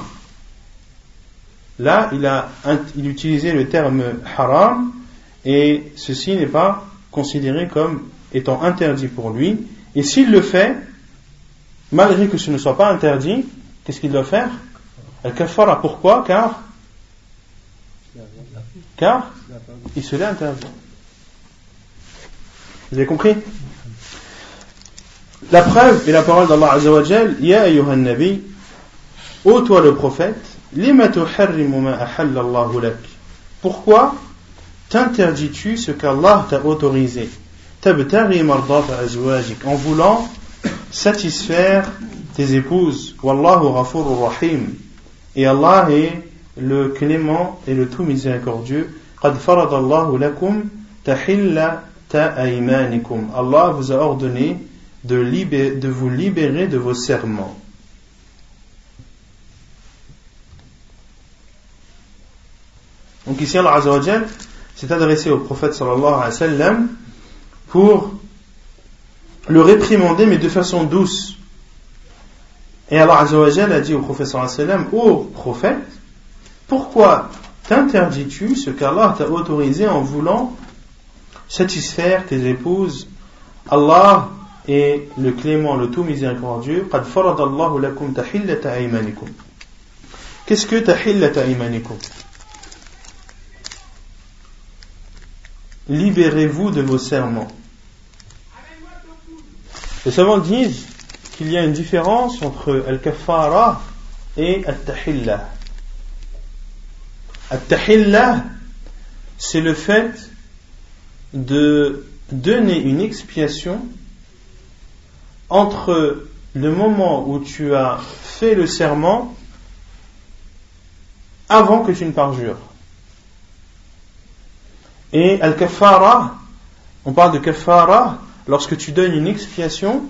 Là, il a il utilisé le terme haram et ceci n'est pas considéré comme étant interdit pour lui. Et s'il le fait, malgré que ce ne soit pas interdit, qu'est-ce qu'il doit faire? Al-kafara, pourquoi? Car? Car? Il se l'est interdit. Vous avez compris? La preuve est la parole d'Allah Azzawajal Ya ayyuhan nabi, ô toi le prophète, lima tuharrimu ma ahallallahu lak? Pourquoi t'interdis-tu ce qu'Allah t'a autorisé? En voulant satisfaire tes épouses. Wallahu rahim. Et Allah est le clément et le tout miséricordieux Allah vous a ordonné de, vous libérer de vos serments. Donc ici Allah s'est adressé au prophète sallallahu pour le réprimander mais de façon douce. Et Allah a dit au prophète sallallahu Ô prophète, pourquoi t'interdis-tu ce qu'Allah t'a autorisé en voulant satisfaire tes épouses. Allah est le clément, le tout miséricordieux. Qu'est-ce que tahillata aymanikum Libérez-vous de vos serments. Les savants disent qu'il y a une différence entre al-kafara et al-tahillah. Al-tahillah, c'est le fait de donner une expiation entre le moment où tu as fait le serment avant que tu ne parjures. Et al-kafara, on parle de kafara lorsque tu donnes une expiation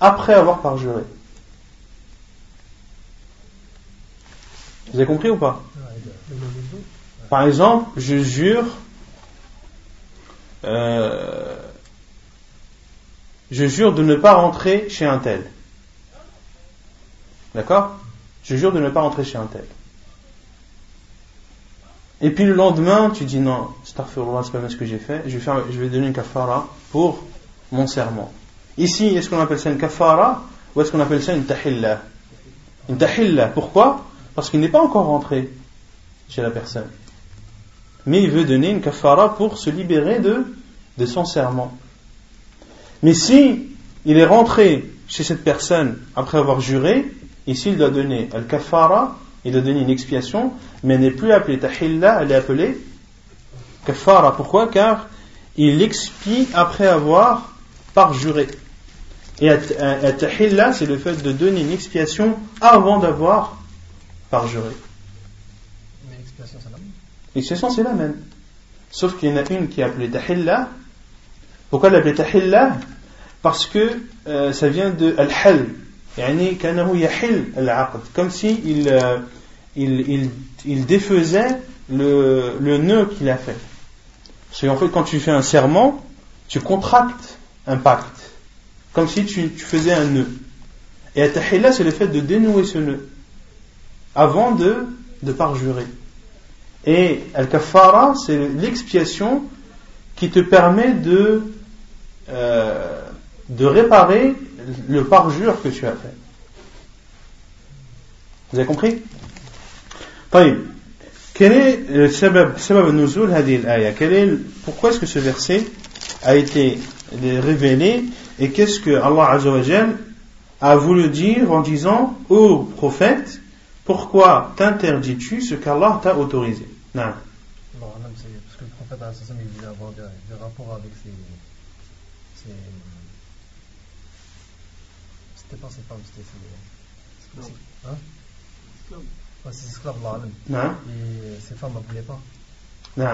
après avoir parjuré. Vous avez compris ou pas? Par exemple, je jure, euh, je jure de ne pas rentrer chez un tel. D'accord? Je jure de ne pas rentrer chez un tel. Et puis le lendemain, tu dis non, Starfirullah, c'est pas bien ce que j'ai fait, je vais, faire, je vais donner une kafara pour mon serment. Ici, est-ce qu'on appelle ça une kafara ou est-ce qu'on appelle ça une tahilla? Une tahilla, pourquoi? Parce qu'il n'est pas encore rentré chez la personne. Mais il veut donner une kafara pour se libérer de, de son serment. Mais si il est rentré chez cette personne après avoir juré, ici il doit donner al-kafara, il doit donner une expiation, mais elle n'est plus appelée tahilla, elle est appelée kafara. Pourquoi? Car il expie après avoir parjuré. Et tahilla, c'est le fait de donner une expiation avant d'avoir parjuré. Mais l'expiation, c'est la et ce sont est la même. Sauf qu'il y en a une qui est appelée Tahilla. Pourquoi l'appeler Tahilla? Parce que euh, ça vient de Al-Hal. Comme si il, euh, il, il, il, défaisait le, le nœud qu'il a fait. Parce qu'en fait, quand tu fais un serment, tu contractes un pacte. Comme si tu, tu faisais un nœud. Et At-Tahilla, c'est le fait de dénouer ce nœud. Avant de, de parjurer. Et Al-Kafara, c'est l'expiation qui te permet de, euh, de réparer le parjure que tu as fait. Vous avez compris? Quel est le sabab, sabab nuzul aya Pourquoi est-ce que ce verset a été révélé? Et qu'est-ce que Allah a voulu dire en disant Ô prophète, pourquoi t'interdis-tu ce qu'Allah t'a autorisé? Non. Non, même c'est parce que le prophète Assassin, il voulait avoir des, des, rapports avec ses. ses c'était pas ses femmes, c'était ses. Esclaves. Hein? Esclaves. Ouais, ses esclaves, là. Non. Et ses femmes ne voulaient pas. Non.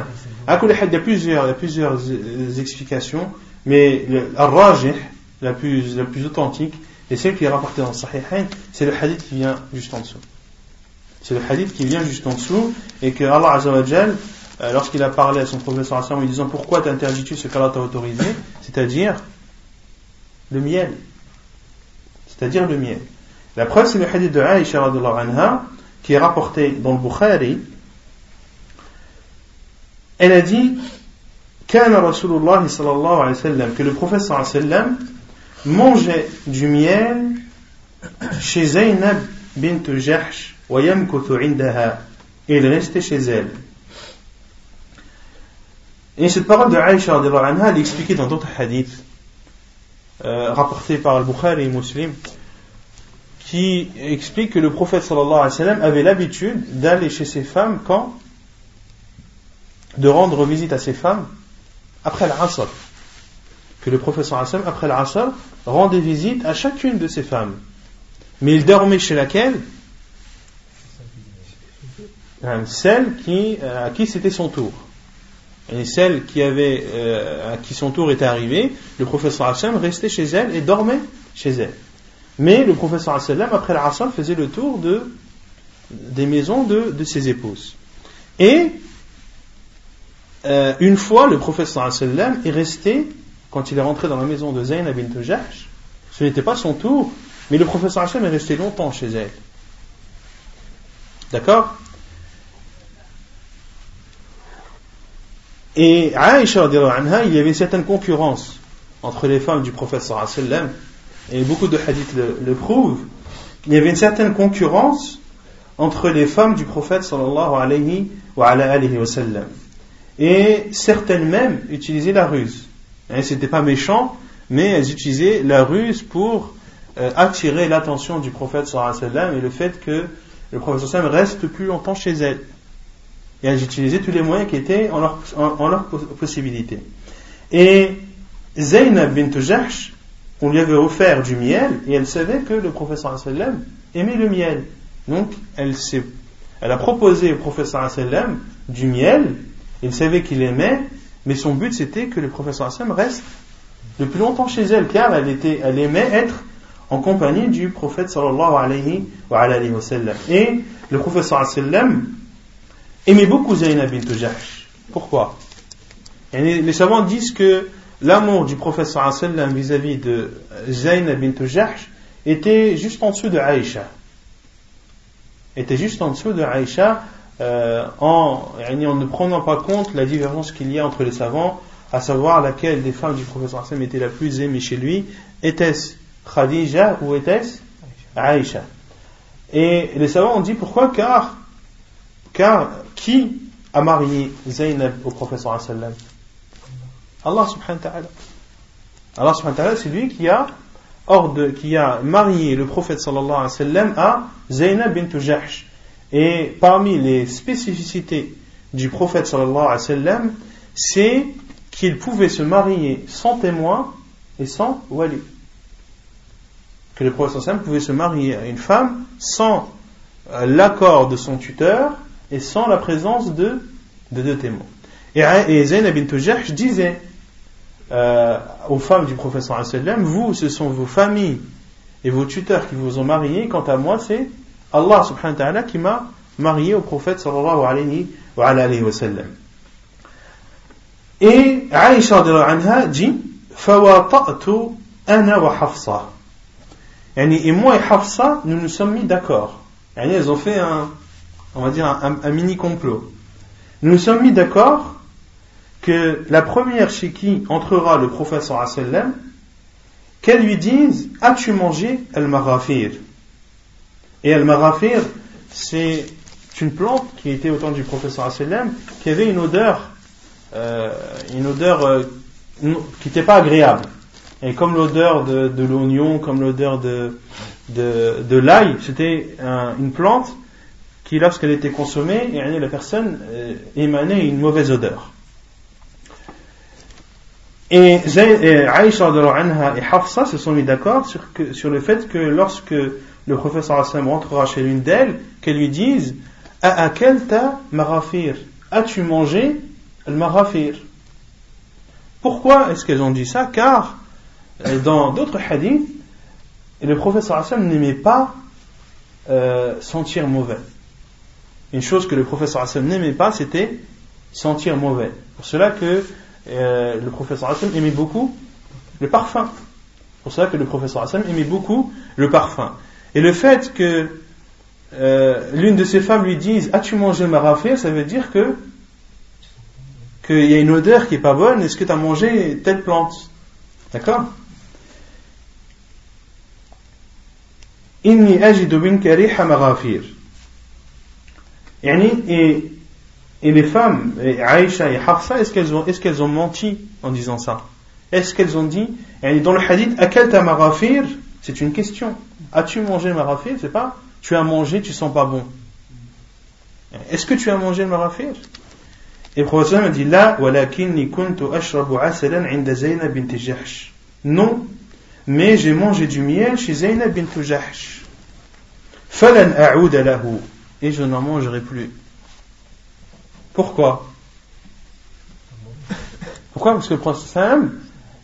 À il y a plusieurs, il y a plusieurs euh, explications, mais le rajih, la plus, la plus authentique, et celle qui est rapportée dans le Sahihain, c'est le hadith qui vient juste en dessous. C'est le hadith qui vient juste en dessous et que Allah Azzawajal, euh, lorsqu'il a parlé à son professeur en lui disant pourquoi t'interdis-tu ce qu'Allah t'a autorisé, c'est-à-dire le miel. C'est-à-dire le miel. La preuve, c'est le hadith de Aisha anha, qui est rapporté dans le Bukhari. Elle a dit que le professeur mangeait du miel chez Zainab bint Jahsh et il restait chez elle et cette parole de Aïcha elle est expliquée dans d'autres hadiths euh, rapportés par Al-Bukhari et Muslim qui explique que le prophète sallallahu alayhi wa sallam avait l'habitude d'aller chez ses femmes quand? De rendre visite à ses femmes après l'Asr. Que le prophète sallallahu alayhi wa sallam, après l'Asr, rendait visite à chacune de ses femmes. Mais il dormait chez laquelle? Celle qui, euh, à qui c'était son tour. et celle qui avait, euh, à qui son tour était arrivé, le professeur Hassan restait chez elle et dormait chez elle. Mais le professeur Hassan, après l'Asr, faisait le tour de, des maisons de, de ses épouses. Et euh, une fois, le professeur Hassan est resté, quand il est rentré dans la maison de Zayn bint Jahsh, ce n'était pas son tour, mais le professeur Hassan est resté longtemps chez elle. D'accord? Et Aïcha, il y avait une certaine concurrence entre les femmes du prophète sallam, et beaucoup de hadiths le, prouvent, il y avait une certaine concurrence entre les femmes du prophète sallallahu alayhi wa, alayhi wa sallam. Et certaines même utilisaient la ruse. Hein, C'était pas méchant, mais elles utilisaient la ruse pour euh, attirer l'attention du prophète sallallahu wa sallam et le fait que le prophète sallallahu reste plus longtemps chez elles et elles utilisaient tous les moyens qui étaient en leur, en, leur possibilité. Et Zaynab bint Jahsh, on lui avait offert du miel et elle savait que le professeur sallam aimait le miel. Donc elle, elle a proposé au professeur sallam du miel, il savait qu'il aimait, mais son but c'était que le professeur sallam reste le plus longtemps chez elle car elle, était, elle aimait être en compagnie du prophète sallallahu alayhi wa, alayhi wa sallam. Et le professeur sallam aimait beaucoup Zaynab bint Jahsh. Pourquoi? Les savants disent que l'amour du professeur sallam vis-à-vis de Zaynab bint Jahsh était juste en dessous de Aïcha. Était juste en dessous de Aïcha euh, en, ne prenant pas compte la divergence qu'il y a entre les savants, à savoir laquelle des femmes du professeur sallam était la plus aimée chez lui. Était-ce Khadija ou était-ce Aïcha? Et les savants ont dit pourquoi? Car car qui a marié Zaynab au professeur sallam? Allah subhanahu wa ta'ala. Allah subhanahu c'est lui qui a, ordre, qui a marié le prophète sallallahu alayhi wa sallam à Zaynab bint Jahsh. Et parmi les spécificités du prophète sallallahu alayhi wa sallam, c'est qu'il pouvait se marier sans témoin et sans wali. Que le prophète sallallahu alayhi wa sallam pouvait se marier à une femme sans euh, l'accord de son tuteur et sans la présence de, deux témoins. Et, et Zainab bint disait euh, aux femmes du professeur vous, ce sont vos familles et vos tuteurs qui vous ont mariés, quant à moi, c'est Allah subhanahu wa ta'ala qui m'a marié au prophète sallallahu alayhi wa. Et Aïcha anha dit Fawata'tu ana wa Hafsa. Et moi et Hafsa, nous nous sommes mis d'accord. elles ont fait un, on va dire, un, mini complot. Nous nous sommes mis d'accord que la première chez qui entrera le professeur sallam, qu'elle lui dise As-tu mangé al-marafir Et al-marafir, c'est une plante qui était au temps du professeur sallam, qui avait une odeur, euh, une odeur euh, qui n'était pas agréable. Et comme l'odeur de, l'oignon, comme l'odeur de, de, l'ail, c'était une plante qui, lorsqu'elle était consommée, la personne euh, émanait une mauvaise odeur. Et Aïcha et Hafsa se sont mis d'accord sur, le fait que lorsque le professeur Hassan rentrera chez l'une d'elles, qu'elle lui dise ta marafir As-tu mangé le marafir? Pourquoi est-ce qu'elles ont dit ça? Car euh, dans d'autres hadiths, le professeur Hassan n'aimait pas euh, sentir mauvais une chose que le professeur Hassan n'aimait pas, c'était sentir mauvais. Pour cela que euh, le professeur Hassan aimait beaucoup le parfum. Pour cela que le professeur Hassan aimait beaucoup le parfum. Et le fait que euh, l'une de ses femmes lui dise As-tu mangé ma rafée ça veut dire que qu'il y a une odeur qui est pas bonne, est-ce que tu as mangé telle plante? D'accord? Inni ajidu minka riha et, et les femmes, Aïcha et Hafsa, est-ce qu'elles ont, menti en disant ça? Est-ce qu'elles ont dit, dans le hadith, Akal ta marafir C'est une question. As-tu mangé marafir? C'est pas, tu as mangé, tu sens pas bon. Est-ce que tu as mangé le marafir? Et le professeur me dit, walakinni kuntu ashrabu asalan inda Zaynab bint Jahsh. Non, mais j'ai mangé du miel chez Zaynab bint Jahsh. Falan a'ouda lahu et je n'en mangerai plus. Pourquoi? Pourquoi? Parce que le prophète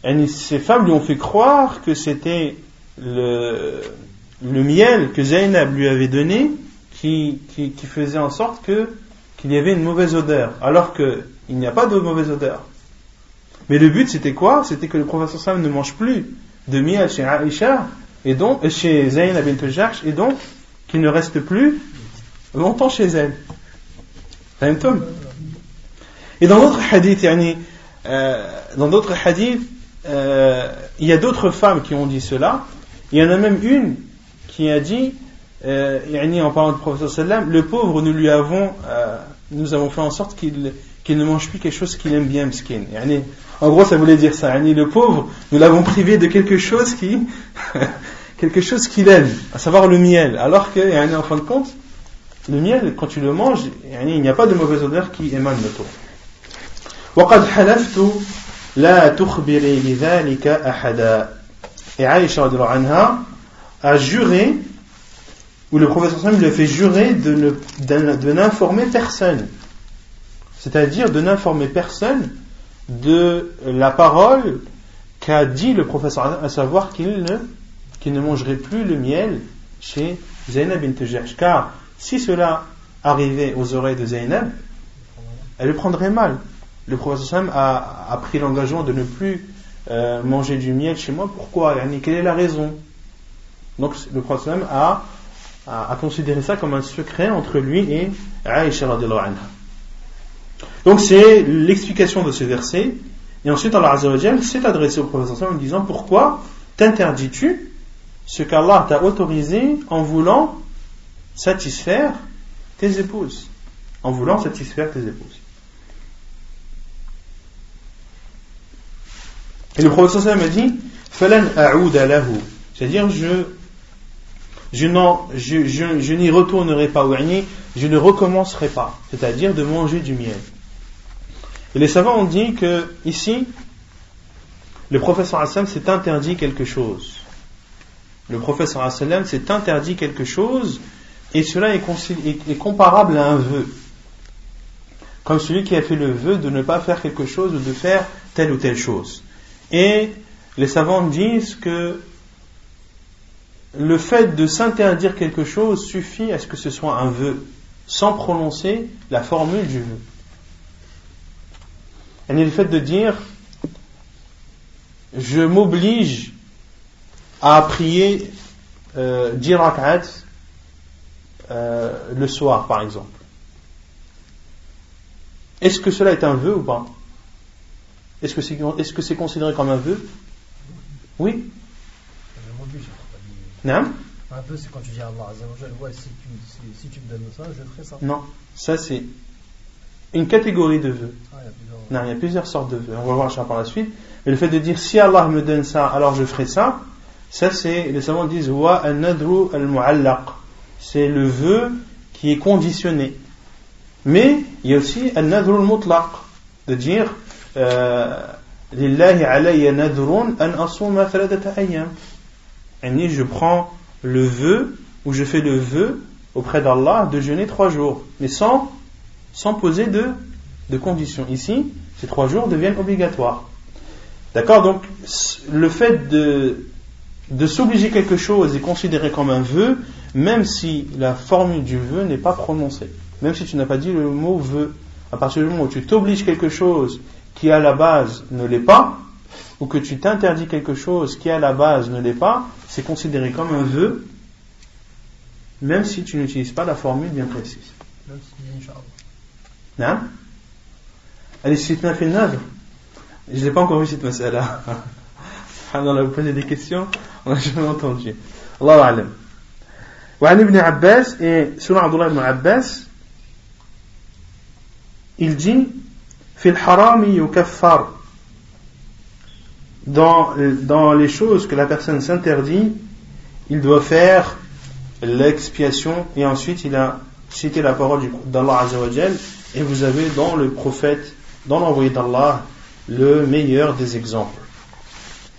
yani, ces femmes lui ont fait croire que c'était le, miel que Zainab lui avait donné qui, faisait en sorte que qu'il y avait une mauvaise odeur, alors qu'il n'y a pas de mauvaise odeur. Mais le but c'était quoi? C'était que le prophète sallam ne mange plus de miel chez Aïcha et donc chez Zainab bint et donc qu'il ne reste plus longtemps chez elle. Et dans d'autres hadiths, euh, dans d'autres hadiths, euh, il y a d'autres femmes qui ont dit cela. Il y en a même une qui a dit, euh, en parlant du prophète sallam, le pauvre, nous lui avons, euh, nous avons fait en sorte qu'il qu'il ne mange plus quelque chose qu'il aime bien, miskin. En gros, ça voulait dire ça. Le pauvre, nous l'avons privé de quelque chose qui, (laughs) quelque chose qu'il aime, à savoir le miel. Alors que, en fin de compte, le miel, quand tu le manges, yani, il n'y a pas de mauvaise odeur qui émane de toi. وقد حلفت لا تخبري بذلك أحدا Et Aïcha radiallahu anha a juré, ou le professeur Sam lui a fait jurer de, ne, de, de n'informer personne. C'est-à-dire de n'informer personne de la parole qu'a dit le professeur, à savoir qu'il ne, qu'il ne mangerait plus le miel chez Zainab bint Jahsh. Car si cela arrivait aux oreilles de Zainab, elle le prendrait mal. Le prophète a, a pris l'engagement de ne plus euh, manger du miel chez moi. Pourquoi? Quelle est la raison? Donc le prophète a, a, a, considéré ça comme un secret entre lui et Aïcha. Donc c'est l'explication de ce verset. Et ensuite Allah s'est adressé au prophète en disant Pourquoi t'interdis-tu ce qu'Allah t'a autorisé en voulant satisfaire tes épouses En voulant satisfaire tes épouses. Et le professeur m'a dit, c'est-à-dire je, je, je, je, je n'y retournerai pas, je ne recommencerai pas, c'est-à-dire de manger du miel. Et les savants ont dit que ici, le professeur Hassan s'est interdit quelque chose. Le professeur Hassan s'est interdit quelque chose, et cela est, comparable à un vœu. Comme celui qui a fait le vœu de ne pas faire quelque chose ou de faire telle ou telle chose. Et les savants disent que le fait de s'interdire quelque chose suffit à ce que ce soit un vœu, sans prononcer la formule du vœu. Et le fait de dire je m'oblige à prier euh, 10 rak'at euh, le soir, par exemple. Est-ce que cela est un vœu ou pas? Est-ce que c'est est -ce c'est considéré comme un vœu? Oui Non Un vœu, c'est quand tu dis à Allah ouais, si, tu, si, si, tu me donnes ça, je ferai ça. Non, ça c'est une catégorie de vœux. Ah, il, y a plusieurs... non, il y a plusieurs sortes de vœux. On va voir ça par la suite. Mais le fait de dire si Allah me donne ça, alors je ferai ça, ça c'est, les savants disent wa al-nadru al-mu'allaq. C'est le vœu qui est conditionné. Mais il y a aussi al-nadru al-mutlaq. De dire Lillahi alayya nadrun an asuma ayyam. Je prends le vœu, ou je fais le vœu auprès d'Allah de jeûner trois jours. Mais sans sans poser de, de conditions. Ici, ces trois jours deviennent obligatoires. D'accord Donc, le fait de, de s'obliger quelque chose est considéré comme un vœu, même si la formule du vœu n'est pas prononcée. Même si tu n'as pas dit le mot vœu. À partir du moment où tu t'obliges quelque chose qui à la base ne l'est pas, ou que tu t'interdis quelque chose qui à la base ne l'est pas, c'est considéré comme un vœu, même si tu n'utilises pas la formule bien précise. Même si Non Al-istithna fi nazr Je n'ai pas encore vu cette masala. (laughs) Subhanallah, vous posez des questions, on n'a jamais entendu. Allah alam. وعن ابن عباس et selon Abdullah ibn Abbas il dit في الحرام يكفر dans, dans les choses que la personne s'interdit il doit faire l'expiation et ensuite il a cité la parole d'Allah Azzawajal et vous avez dans le prophète, dans l'envoyé d'Allah, le meilleur des exemples.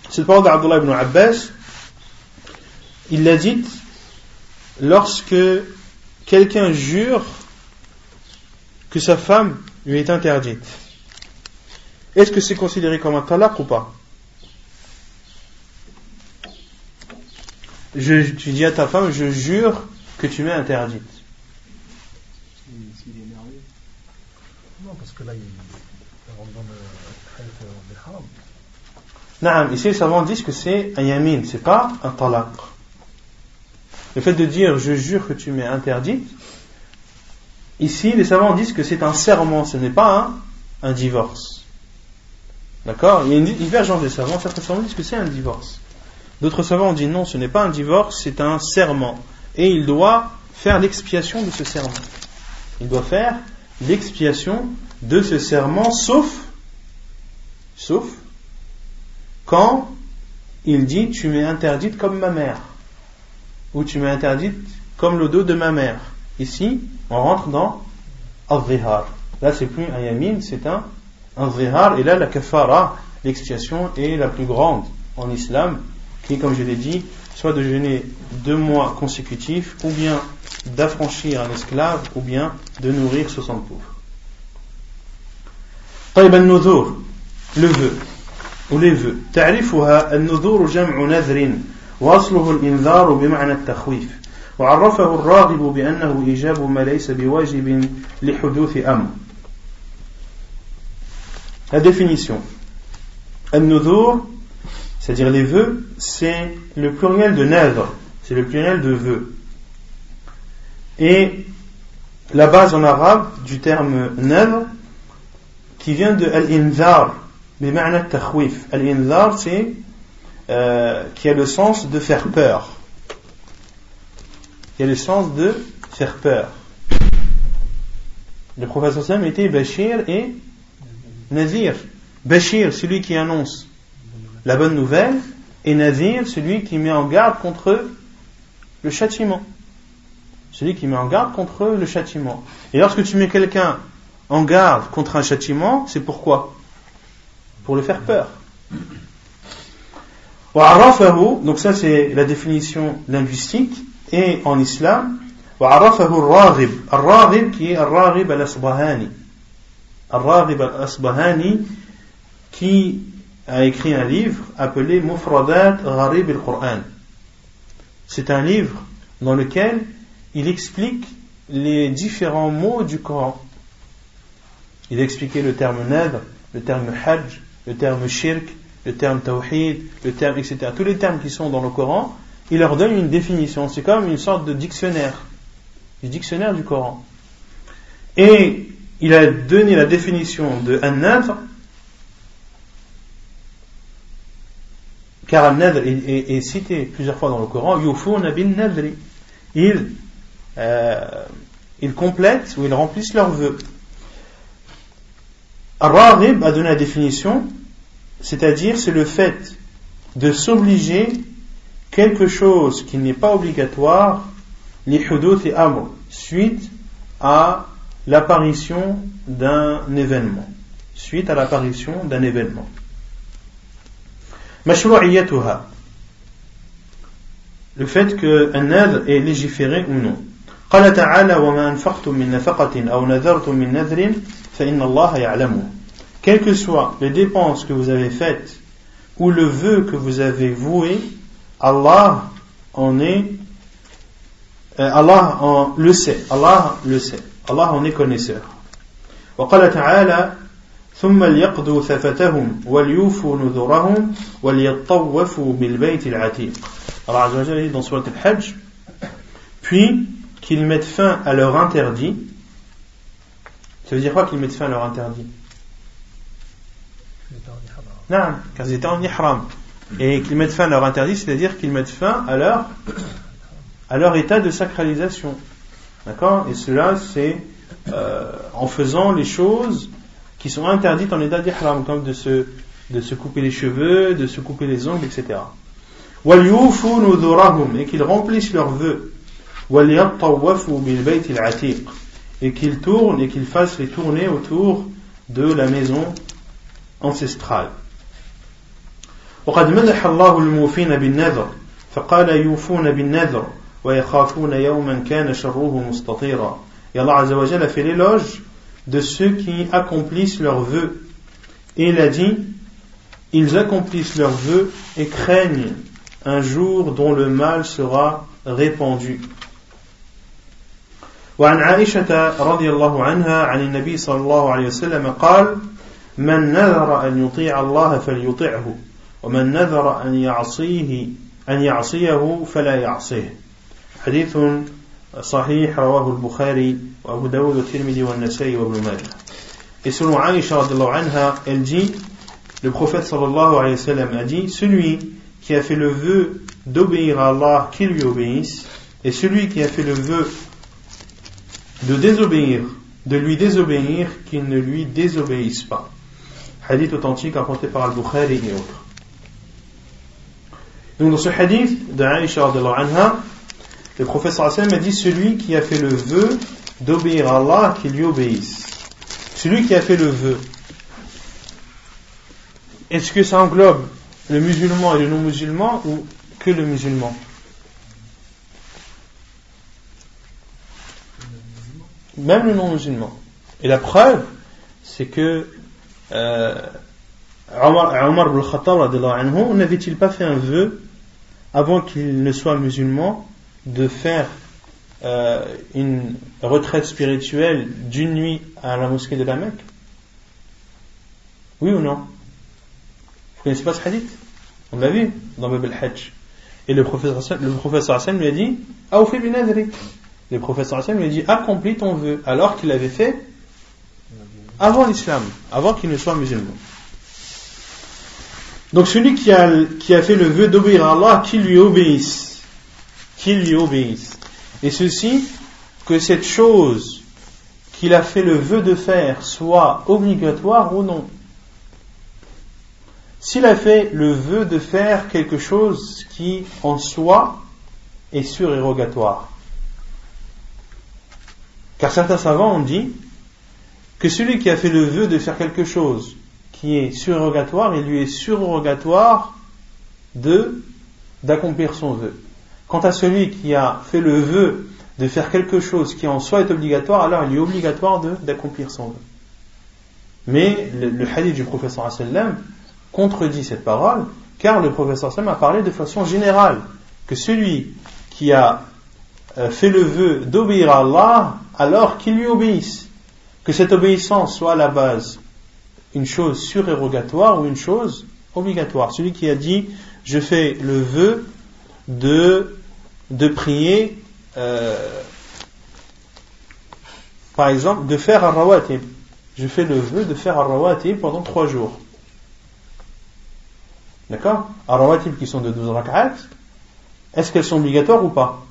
Cette parole d'Abdullah ibn Abbas, il l'a dite lorsque quelqu'un jure que sa femme lui est interdite. est-ce que c'est considéré comme un talaq ou pas? Je, Tu dis à ta femme, je jure que tu m'es interdite. S'il est énervé. Non, parce que là, il rentre dans le haram. Naam, ici les savants disent que c'est un yamin, c'est pas un talaq. Le fait de dire je jure que tu m'es interdite, ici les savants disent que c'est un serment, ce n'est pas un, divorce. D'accord? Il y a une divergence des savants, certains savants disent que c'est un divorce. D'autres savants ont dit non, ce n'est pas un divorce, c'est un serment. Et il doit faire l'expiation de ce serment. Il doit faire l'expiation de ce serment, sauf, sauf, quand il dit tu m'es interdite comme ma mère ou tu m'es interdite comme le dos de ma mère. Ici, on rentre dans al-zihar. Là, c'est plus un yamin, c'est un, un zihar. Et là, la kafara, l'expiation est la plus grande en islam, qui est, comme je l'ai dit, soit de jeûner deux mois consécutifs, ou bien d'affranchir un esclave, ou bien de nourrir 60 pauvres. طيب النذور le vœu ou les vœux تعرفها النذور جمع نذر واصله الانذار بمعنى التخويف وعرفه الراغب بانه ايجاب ما ليس بواجب لحدوث امر La définition. Al-Nudhur, c'est-à-dire les vœux, c'est le pluriel de nadr, c'est le pluriel de vœux. Et la base en arabe du terme nadr, qui vient de al-inzar, bima'na takhwif. Al-inzar, c'est euh, qui a le sens de faire peur. Qui a le sens de faire peur. Le prophète sallam était Bashir et Nazir. Bashir, celui qui annonce la bonne nouvelle, et Nazir, celui qui met en garde contre le châtiment. Celui qui met en garde contre le châtiment. Et lorsque tu mets quelqu'un en garde contre un châtiment, c'est pourquoi? Pour le faire peur وعرفه donc ça c'est la définition linguistique et en islam وعرفه الراغب الراغب qui est الراغب الأصبهاني الراغب الأصبهاني qui a écrit un livre appelé Mufradat Gharib al-Qur'an c'est un livre dans lequel il explique les différents mots du Coran il a expliqué le terme nadr le terme hajj le terme shirk le terme tawhid, le terme, etc. Tous les termes qui sont dans le Coran, il leur donne une définition. C'est comme une sorte de dictionnaire, du dictionnaire du Coran. Et il a donné la définition de an-nadr, car an-nadr est, cité plusieurs fois dans le Coran, yufuna bin nadri. Ils, euh, ils complètent ou ils remplissent leurs vœux. Ar-Raghib a donné la définition c'est-à-dire, c'est le fait de s'obliger quelque chose qui n'est pas obligatoire, les et amr, suite à l'apparition d'un événement. Suite à l'apparition d'un événement. Mashru'iyatuha. Le fait qu'un nadr est légiféré ou non. قال تعالى وما أنفقتم من نفقة أو نذرتم من نذر فإن الله يعلمه quelles que soient les dépenses que vous avez faites ou le vœu que vous avez voué, Allah en est, euh, Allah en le sait, Allah le sait, Allah en est connaisseur. وقال تعالى ثم ليقضوا ثفتهم وليوفوا نذورهم وليطوفوا بالبيت العتيق Allah Azza wa dit dans Surat al-Hajj puis qu'ils mettent fin à leur interdit ça veut dire quoi qu'ils mettent fin à leur interdit Non, car ils étaient en ihram. Et qu'ils mettent fin à leur interdit, c'est-à-dire qu'ils mettent fin à leur, à leur état de sacralisation. D'accord? Et cela, c'est euh, en faisant les choses qui sont interdites en état d'ihram, comme de se, de se couper les cheveux, de se couper les ongles, etc. Et qu'ils remplissent leurs vœux. Et qu'ils tournent et qu'ils fassent les tournées autour de la maison ancestrale. وقد مدح الله الموفين بالنذر فقال يوفون بالنذر ويخافون يوما كان شره مستطيرا Et Allah Azza wa a fait l'éloge de ceux qui accomplissent leurs vœux Et il a dit, ils accomplissent leurs vœux et craignent un jour dont le mal sera répandu. وعن عائشة رضي الله عنها عن النبي صلى الله عليه وسلم قال من نذر أن يطيع الله فليطعه ومن نذر أن يعصيه أن يعصيه فلا يعصيه حديث صحيح رواه البخاري وأبو داود والترمذي والنسائي وابن ماجه Et selon Aïcha anha, elle dit, le prophète sallallahu alayhi wa sallam a dit, celui qui a fait le vœu d'obéir à Allah, qu'il lui obéisse, et celui qui a fait le vœu de désobéir, de lui désobéir, qu'il ne lui désobéisse pas. Hadith authentique rapporté par Al-Bukhari et autres. Donc dans ce hadith de Aïcha anha, le professeur Hassan a dit celui qui a fait le vœu d'obéir à Allah, qu'il lui obéisse. Celui qui a fait le vœu, est-ce que ça englobe le musulman et le non-musulman ou que le musulman? Même le non-musulman. Et la preuve, c'est que euh, Omar, ibn Khattab n'avait-il pas fait un vœu avant qu'il ne soit musulman de faire euh, une retraite spirituelle d'une nuit à la mosquée de la Mecque? Oui ou non? Vous connaissez pas ce hadith? On l'a vu dans Bab al-Hajj. Et le professeur, le professeur Hassan lui a dit Le professeur Hassan lui a dit Accomplis ton vœu, alors qu'il l'avait fait avant l'islam, avant qu'il ne soit musulman. Donc celui qui a, qui a fait le vœu d'obéir à Allah, qu'il lui obéisse. Qu'il lui obéisse. Et ceci, que cette chose qu'il a fait le vœu de faire soit obligatoire ou non. S'il a fait le vœu de faire quelque chose qui en soi est surérogatoire. Car certains savants ont dit que celui qui a fait le vœu de faire quelque chose qui est surérogatoire, il lui est surérogatoire de d'accomplir son vœu. Quant à celui qui a fait le vœu de faire quelque chose qui en soi est obligatoire, alors il est obligatoire d'accomplir son vœu. Mais le, hadith du professeur sallam contredit cette parole, car le professeur sallam a parlé de façon générale que celui qui a euh, fait le vœu d'obéir à Allah, alors qu'il lui obéisse, que cette obéissance soit à la base une chose surérogatoire ou une chose obligatoire. Celui qui a dit je fais le vœu de, prier, euh, par exemple, de faire un rawatib. Je fais le vœu de faire un rawatib pendant trois jours. D'accord? Un rawatib qui sont de 12 rak'at, est-ce qu'elles sont obligatoires ou pas?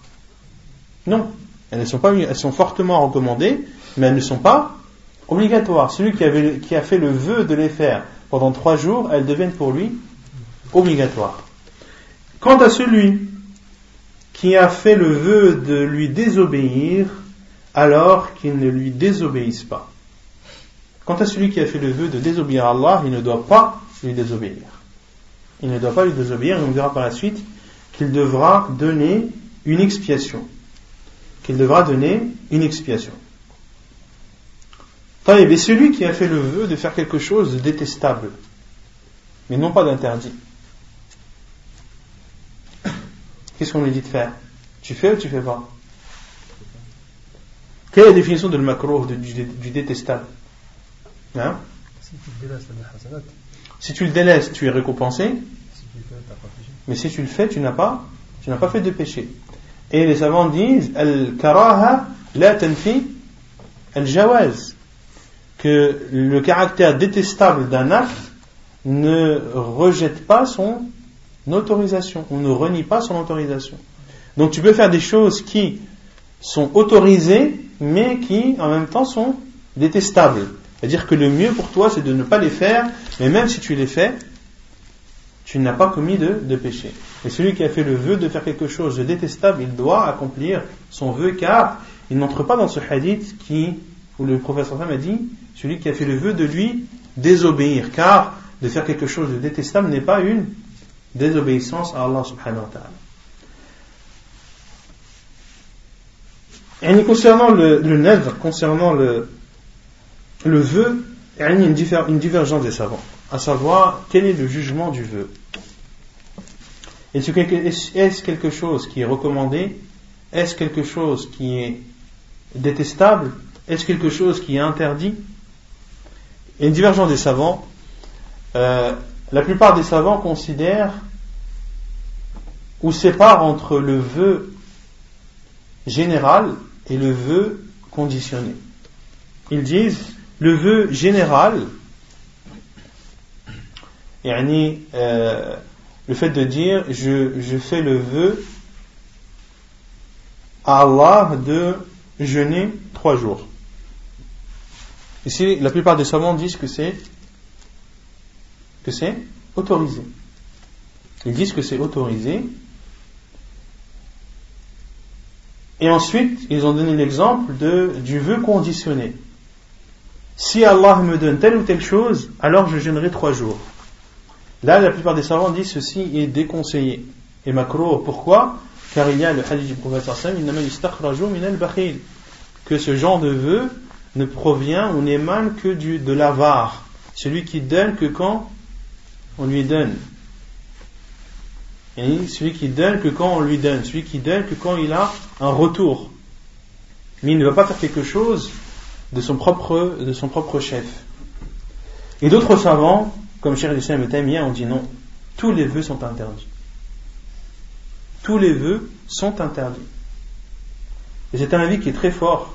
Non. Elles, ne sont pas, elles sont fortement recommandées, mais elles ne sont pas obligatoires. Celui qui, a fait le vœu de les faire pendant trois jours, elles deviennent pour lui obligatoires. Quant à celui qui a fait le vœu de lui désobéir, alors qu'il ne lui désobéisse pas. Quant à celui qui a fait le vœu de désobéir à Allah, il ne doit pas lui désobéir. Il ne doit pas lui désobéir, on verra par la suite qu'il devra donner une expiation. Qu'il devra donner une expiation. Et celui qui a fait le vœu de faire quelque chose de détestable, mais non pas d'interdit, qu'est-ce qu'on lui dit de faire? Tu fais ou tu fais pas? Quelle est la définition de macro, du, détestable? Hein? Si tu le délaisses, tu es récompensé. Mais si tu le fais, tu n'as pas, tu n'as pas fait de péché. Et les savants disent Al-karaha la tanfi al-jawaz. Que le caractère détestable d'un acte ne rejette pas son autorisation. On ne renie pas son autorisation. Donc tu peux faire des choses qui sont autorisées, mais qui en même temps sont détestables. C'est-à-dire que le mieux pour toi, c'est de ne pas les faire, mais même si tu les fais, tu n'as pas commis de, péché. Et celui qui a fait le vœu de faire quelque chose de détestable, il doit accomplir son vœu, car il n'entre pas dans ce hadith qui, où le professeur a dit, celui qui a fait le vœu de lui désobéir, car de faire quelque chose de détestable n'est pas une désobéissance à Allah subhanahu wa ta'ala. Et concernant le, le concernant le, le vœu, il y a une, divergence des savants, à savoir quel est le jugement du vœu? Est-ce quelque chose qui est recommandé? Est-ce quelque chose qui est détestable? Est-ce quelque chose qui est interdit? A une divergence des savants. Euh, la plupart des savants considèrent ou séparent entre le vœu général et le vœu conditionné. Ils disent le vœu général, euh, le fait de dire je, je fais le vœu à Allah de jeûner trois jours. Ici, la plupart des savants disent que c'est que c'est autorisé. Ils disent que c'est autorisé. Et ensuite, ils ont donné l'exemple de, du vœu conditionné. Si Allah me donne telle ou telle chose, alors je jeûnerai trois jours. Là, la plupart des savants disent ceci est déconseillé. Et macro, pourquoi? Car il y a le hadith du prophète que ce genre de vœu ne provient ou n'émane que du, de l'avare. Celui qui donne que quand on lui donne. Celui qui donne que quand on lui donne. Celui qui donne que quand il a un retour. Mais il ne va pas faire quelque chose de son propre, de son propre chef. Et d'autres savants, comme Cheikh Islam et Tamia, ont dit non. Tous les vœux sont interdits. Tous les vœux sont interdits. Et c'est un avis qui est très fort.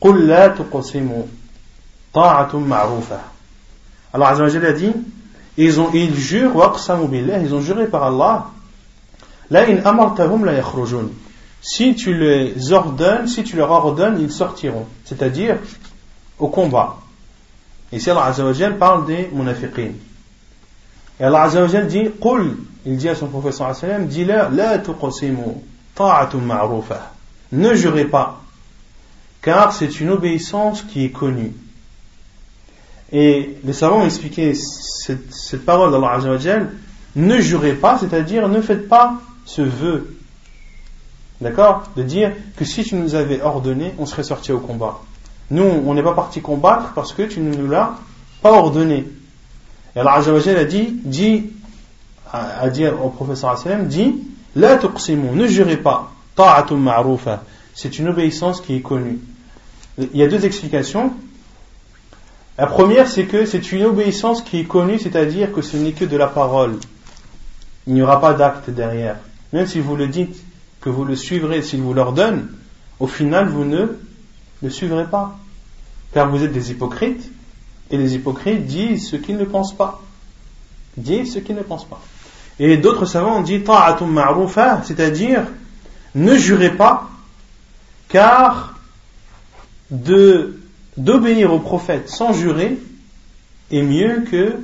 قُلْ لَا تُقْسِمُوا طَاعَةٌ مَعْرُوفَةٌ Allah Azzawajal a dit ils, ont, ils jurent وَأَقْسَمُوا بِاللَّهِ ils ont juré par Allah لَئِنْ أَمَرْتَهُمْ لَيَخْرُجُنَّ si tu les ordonnes, si tu leur ordonnes, ils sortiront. C'est-à-dire au combat. Ici, Allah Azzawajal parle des munafiqin. Et Allah Azzawajal dit, Qul, il dit à son prophète sallallahu alayhi wa sallam, dis-leur, la tuqsimu ta'atun ma'rufa. Ne jurez pas, car c'est une obéissance qui est connue. Et les savants ont expliqué cette, cette parole d'Allah Azzawajal, ne jurez pas, c'est-à-dire ne faites pas ce vœu D'accord? De dire que si tu nous avais ordonné, on serait sorti au combat. Nous, on n'est pas parti combattre parce que tu ne nous l'as pas ordonné. Et Allah Azzawajal a dit, dit, a dit au professeur sallam, dit, la tuqsimu, ne jurez pas, ta'atum ma'rufa. C'est une obéissance qui est connue. Il y a deux explications. La première, c'est que c'est une obéissance qui est connue, c'est-à-dire que ce n'est que de la parole. Il n'y aura pas d'acte derrière. Même si vous le dites, que vous le suivrez s'il vous l'ordonne, au final vous ne le suivrez pas. Car vous êtes des hypocrites, et les hypocrites disent ce qu'ils ne pensent pas. Disent ce qu'ils ne pensent pas. Et d'autres savants ont dit ta'atum ma'rufa, c'est-à-dire ne jurez pas, car de d'obéir au prophète sans jurer est mieux que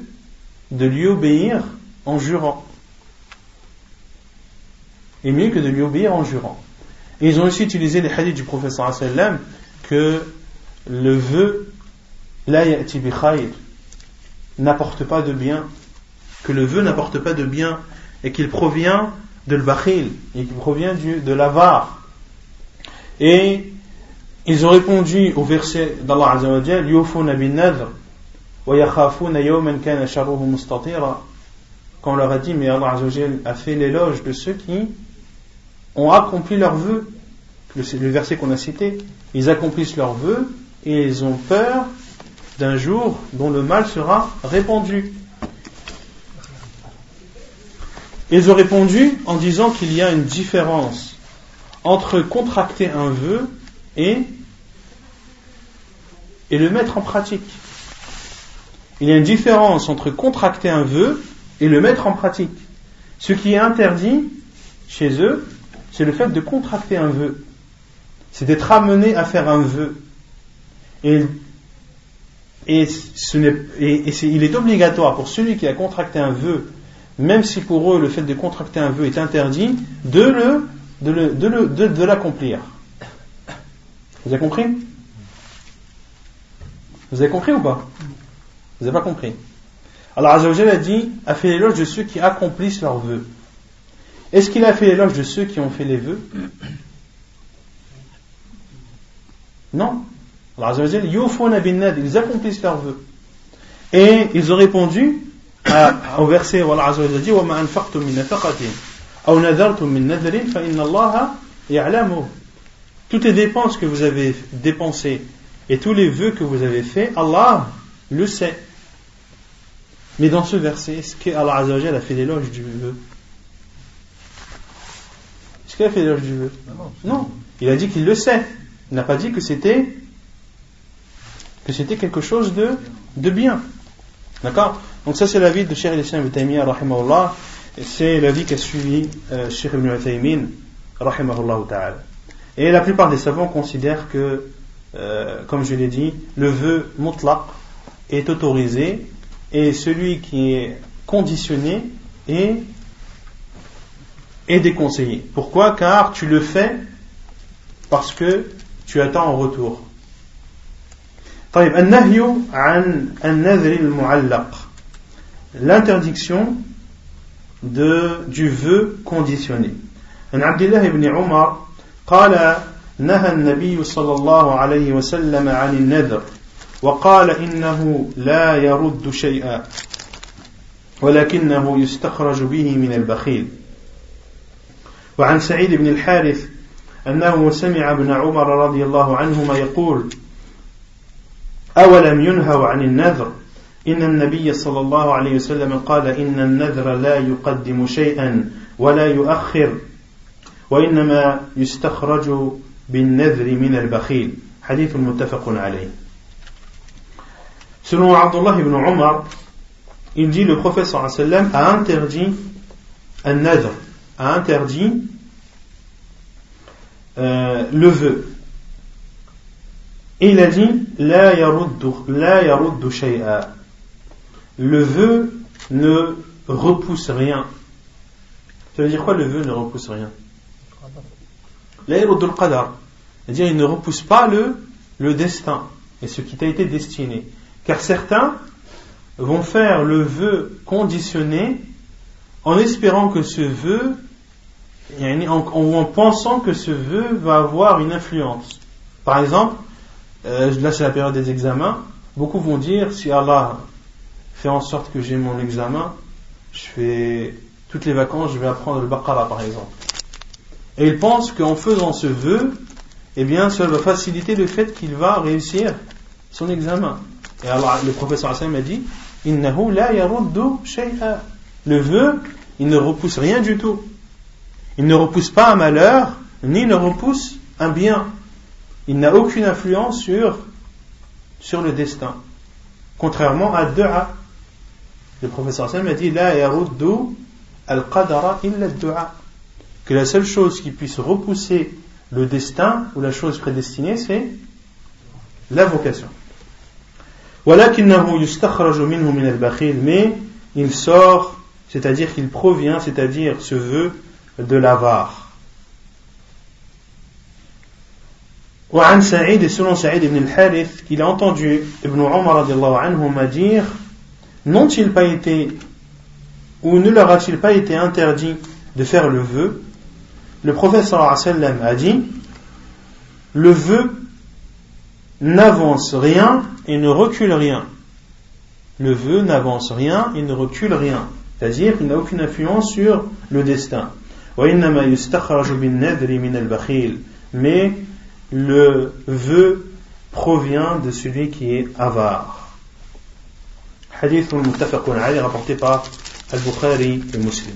de lui obéir en jurant est mieux que de lui obéir en jurant. Et ils ont aussi utilisé les hadiths du professeur sallam que le vœu la n'apporte pas de bien, que le vœu n'apporte pas de bien et qu'il provient de l'bakhil et qu'il provient de l'avare. Et ils ont répondu au verset d'Allah Azza wa Jal yufuna bin nadr wa yakhafuna yawman kana sharruhu mustatira quand on leur a dit mais Allah Azza wa Jal a fait l'éloge de ceux qui ont accompli leurs vœux. Le, le verset qu'on a cité, ils accomplissent leurs vœux et ils ont peur d'un jour dont le mal sera répandu. Ils ont répondu en disant qu'il y a une différence entre contracter un vœu et, et le mettre en pratique. Il y a une différence entre contracter un vœu et le mettre en pratique. Ce qui est interdit chez eux, c'est le fait de contracter un vœu. C'est d'être amené à faire un vœu. Et il est obligatoire pour celui qui a contracté un vœu, même si pour eux le fait de contracter un vœu est interdit, de l'accomplir. Vous avez compris? Vous avez compris ou pas Vous n'avez pas compris Alors Azzawajal a dit a fait l'éloge de ceux qui accomplissent leurs vœux. Est-ce qu'il a fait l'éloge de ceux qui ont fait les vœux Non. Alors Azzawajal, yufuna bin nad, ils accomplissent leurs vœux. Et ils ont répondu à- au verset où Allah Azzawajal dit وَمَا أَنفَقْتُم مِّن نَفَقَةٍ أَوْ نَذَرْتُم مِّن نَذْرٍ فَإِنَّ اللَّهَ يَعْلَمُهُ Toutes les dépenses que vous avez dépensées et tous les vœux que vous avez faits, Allah le sait. Mais dans ce verset, est-ce que Allah Azzawajal a fait l'éloge du vœu? Est-ce qu'il a fait l'éloge du vœu? Non. Il a dit qu'il le sait. Il n'a pas dit que c'était que c'était quelque chose de, de bien. D'accord? Donc ça c'est l'avis de Cheikh Islam Ibn Taymiyyah c'est l'avis qu'a suivi euh, Cheikh Ibn rahimahullah ta'ala. Et la plupart des savants considèrent que, euh, comme je l'ai dit, le vœu mutlaq est autorisé et celui qui est conditionné est, est déconseillé. Pourquoi Car tu le fais parce que tu attends en retour. طيب النهي عن النذر المعلق l'interdiction de, du vœu conditionné عن عبد الله بن عمر قال نهى النبي صلى الله عليه وسلم عن النذر وقال إنه لا يرد شيئا ولكنه يستخرج به من البخيل. وعن سعيد بن الحارث أنه سمع ابن عمر رضي الله عنهما يقول أولم ينهوا عن النذر؟ إن النبي صلى الله عليه وسلم قال إن النذر لا يقدم شيئا ولا يؤخر وإنما يستخرج بالنذر من البخيل حديث متفق عليه Selon Abdullah ibn Omar, il dit le prophète sallallahu alayhi wa sallam a interdit un nadr, a interdit euh, le vœu. Et il a dit La yaruddu, la yaruddu shay'a. Le vœu ne repousse rien. Ça veut dire quoi le vœu ne repousse rien La yaruddu al-qadar. C'est-à-dire il ne repousse pas le, le destin et ce qui t'a été destiné. Car certains vont faire le vœu conditionné en espérant que ce vœu, en, en pensant que ce vœu va avoir une influence. Par exemple, euh, là c'est la période des examens, beaucoup vont dire si Allah fait en sorte que j'ai mon examen, je fais toutes les vacances, je vais apprendre le Baqarah par exemple. Et ils pensent qu'en faisant ce vœu, eh bien, cela va faciliter le fait qu'il va réussir son examen. Et alors, le professeur Hassan m'a dit Innahu la shay'a. Le vœu, il ne repousse rien du tout. Il ne repousse pas un malheur, ni ne repousse un bien. Il n'a aucune influence sur, le destin. Contrairement à Dua. Le professeur Hassan m'a dit La yaruddu al-qadara illa dua Que la seule chose qui puisse repousser le destin ou la chose prédestinée, c'est la vocation. ولكنه يستخرج منه من البخيل mais il sort c'est-à-dire qu'il provient c'est-à-dire ce vœu de l'avare وعن سعيد et selon Saïd ibn al-Harith qu'il a entendu Ibn Umar radiallahu anhuma dire n'ont-ils pas été ou ne leur a-t-il pas été interdit de faire le vœu le prophète sallallahu a dit le vœu n'avance rien et ne recule rien. Le vœu n'avance rien et ne recule rien. C'est-à-dire qu'il n'a aucune influence sur le destin. Mais le vœu provient de celui qui est avare. Hadith alayhi rapporté par Al-Bukhari et Muslim.